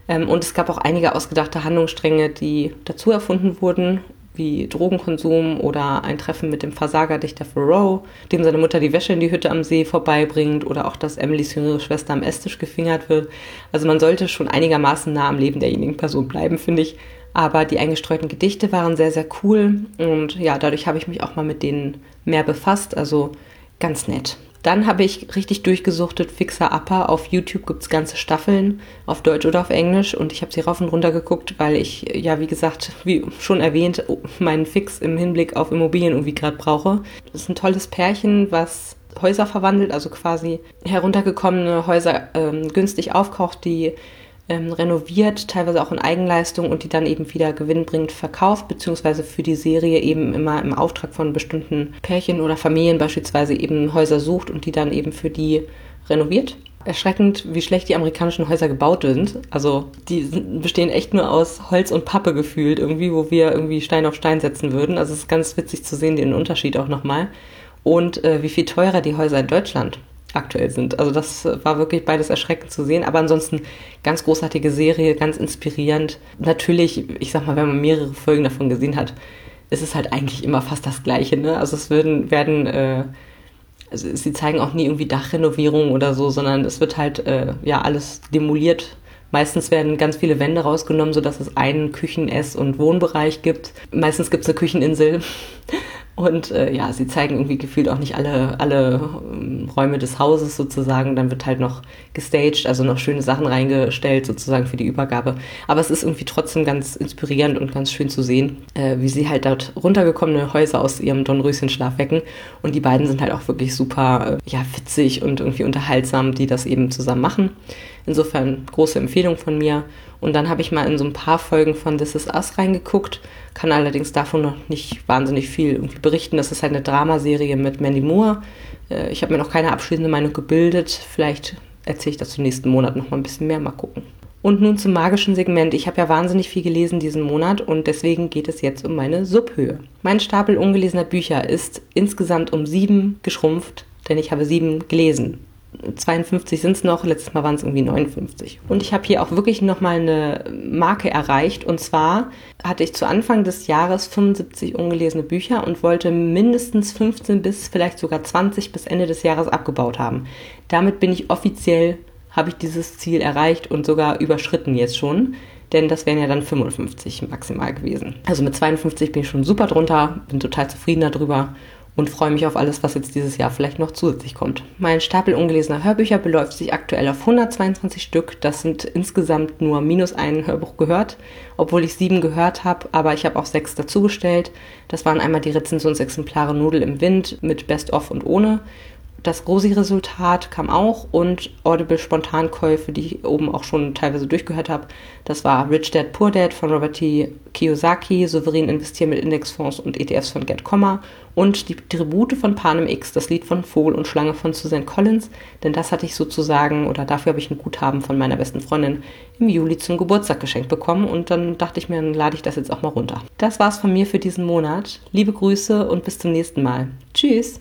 Ähm, und es gab auch einige ausgedachte Handlungsstränge, die dazu erfunden wurden, wie Drogenkonsum oder ein Treffen mit dem Versagerdichter Thoreau, dem seine Mutter die Wäsche in die Hütte am See vorbeibringt oder auch, dass Emilys jüngere Schwester am Esstisch gefingert wird. Also man sollte schon einigermaßen nah am Leben derjenigen Person bleiben, finde ich. Aber die eingestreuten Gedichte waren sehr, sehr cool und ja, dadurch habe ich mich auch mal mit denen mehr befasst. Also ganz nett. Dann habe ich richtig durchgesuchtet Fixer Upper. Auf YouTube gibt es ganze Staffeln, auf Deutsch oder auf Englisch. Und ich habe sie rauf und runter geguckt, weil ich, ja, wie gesagt, wie schon erwähnt, meinen Fix im Hinblick auf Immobilien irgendwie gerade brauche. Das ist ein tolles Pärchen, was Häuser verwandelt, also quasi heruntergekommene Häuser ähm, günstig aufkauft, die ähm, renoviert, teilweise auch in Eigenleistung und die dann eben wieder gewinnbringend verkauft, beziehungsweise für die Serie eben immer im Auftrag von bestimmten Pärchen oder Familien beispielsweise eben Häuser sucht und die dann eben für die renoviert. Erschreckend, wie schlecht die amerikanischen Häuser gebaut sind. Also die bestehen echt nur aus Holz und Pappe gefühlt, irgendwie, wo wir irgendwie Stein auf Stein setzen würden. Also es ist ganz witzig zu sehen, den Unterschied auch nochmal. Und äh, wie viel teurer die Häuser in Deutschland aktuell sind. Also das war wirklich beides erschreckend zu sehen, aber ansonsten ganz großartige Serie, ganz inspirierend. Natürlich, ich sag mal, wenn man mehrere Folgen davon gesehen hat, ist es halt eigentlich immer fast das Gleiche. Ne? Also es werden, werden äh, also sie zeigen auch nie irgendwie Dachrenovierung oder so, sondern es wird halt äh, ja alles demoliert. Meistens werden ganz viele Wände rausgenommen, sodass es einen Küchen-, Ess- und Wohnbereich gibt. Meistens gibt es eine Kücheninsel. Und äh, ja, sie zeigen irgendwie gefühlt auch nicht alle, alle ähm, Räume des Hauses sozusagen. Dann wird halt noch gestaged, also noch schöne Sachen reingestellt sozusagen für die Übergabe. Aber es ist irgendwie trotzdem ganz inspirierend und ganz schön zu sehen, äh, wie sie halt dort runtergekommene Häuser aus ihrem Dornröschen-Schlaf wecken. Und die beiden sind halt auch wirklich super, äh, ja, witzig und irgendwie unterhaltsam, die das eben zusammen machen. Insofern große Empfehlung von mir. Und dann habe ich mal in so ein paar Folgen von This Is Us reingeguckt, kann allerdings davon noch nicht wahnsinnig viel irgendwie berichten. Das ist halt eine Dramaserie mit Mandy Moore. Äh, ich habe mir noch keine abschließende Meinung gebildet. Vielleicht erzähle ich das zum nächsten Monat noch mal ein bisschen mehr. Mal gucken. Und nun zum magischen Segment. Ich habe ja wahnsinnig viel gelesen diesen Monat und deswegen geht es jetzt um meine Subhöhe. Mein Stapel ungelesener Bücher ist insgesamt um sieben geschrumpft, denn ich habe sieben gelesen. 52 sind es noch, letztes Mal waren es irgendwie 59. Und ich habe hier auch wirklich nochmal eine Marke erreicht. Und zwar hatte ich zu Anfang des Jahres 75 ungelesene Bücher und wollte mindestens 15 bis vielleicht sogar 20 bis Ende des Jahres abgebaut haben. Damit bin ich offiziell, habe ich dieses Ziel erreicht und sogar überschritten jetzt schon. Denn das wären ja dann 55 maximal gewesen. Also mit 52 bin ich schon super drunter, bin total zufrieden darüber und freue mich auf alles, was jetzt dieses Jahr vielleicht noch zusätzlich kommt. Mein Stapel ungelesener Hörbücher beläuft sich aktuell auf 122 Stück. Das sind insgesamt nur minus ein Hörbuch gehört, obwohl ich sieben gehört habe, aber ich habe auch sechs dazugestellt. Das waren einmal die Rezensionsexemplare Nudel im Wind mit Best of und ohne Das Rosi-Resultat kam auch und Audible Spontankäufe, die ich oben auch schon teilweise durchgehört habe. Das war Rich Dad Poor Dad von Robert T. Kiyosaki, Souverän investieren mit Indexfonds und ETFs von Gerd Kommer und die Tribute von Panem X, das Lied von Vogel und Schlange von Suzanne Collins, denn das hatte ich sozusagen oder dafür habe ich ein Guthaben von meiner besten Freundin im Juli zum Geburtstag geschenkt bekommen und dann dachte ich mir, dann lade ich das jetzt auch mal runter. Das war's von mir für diesen Monat. Liebe Grüße und bis zum nächsten Mal. Tschüss!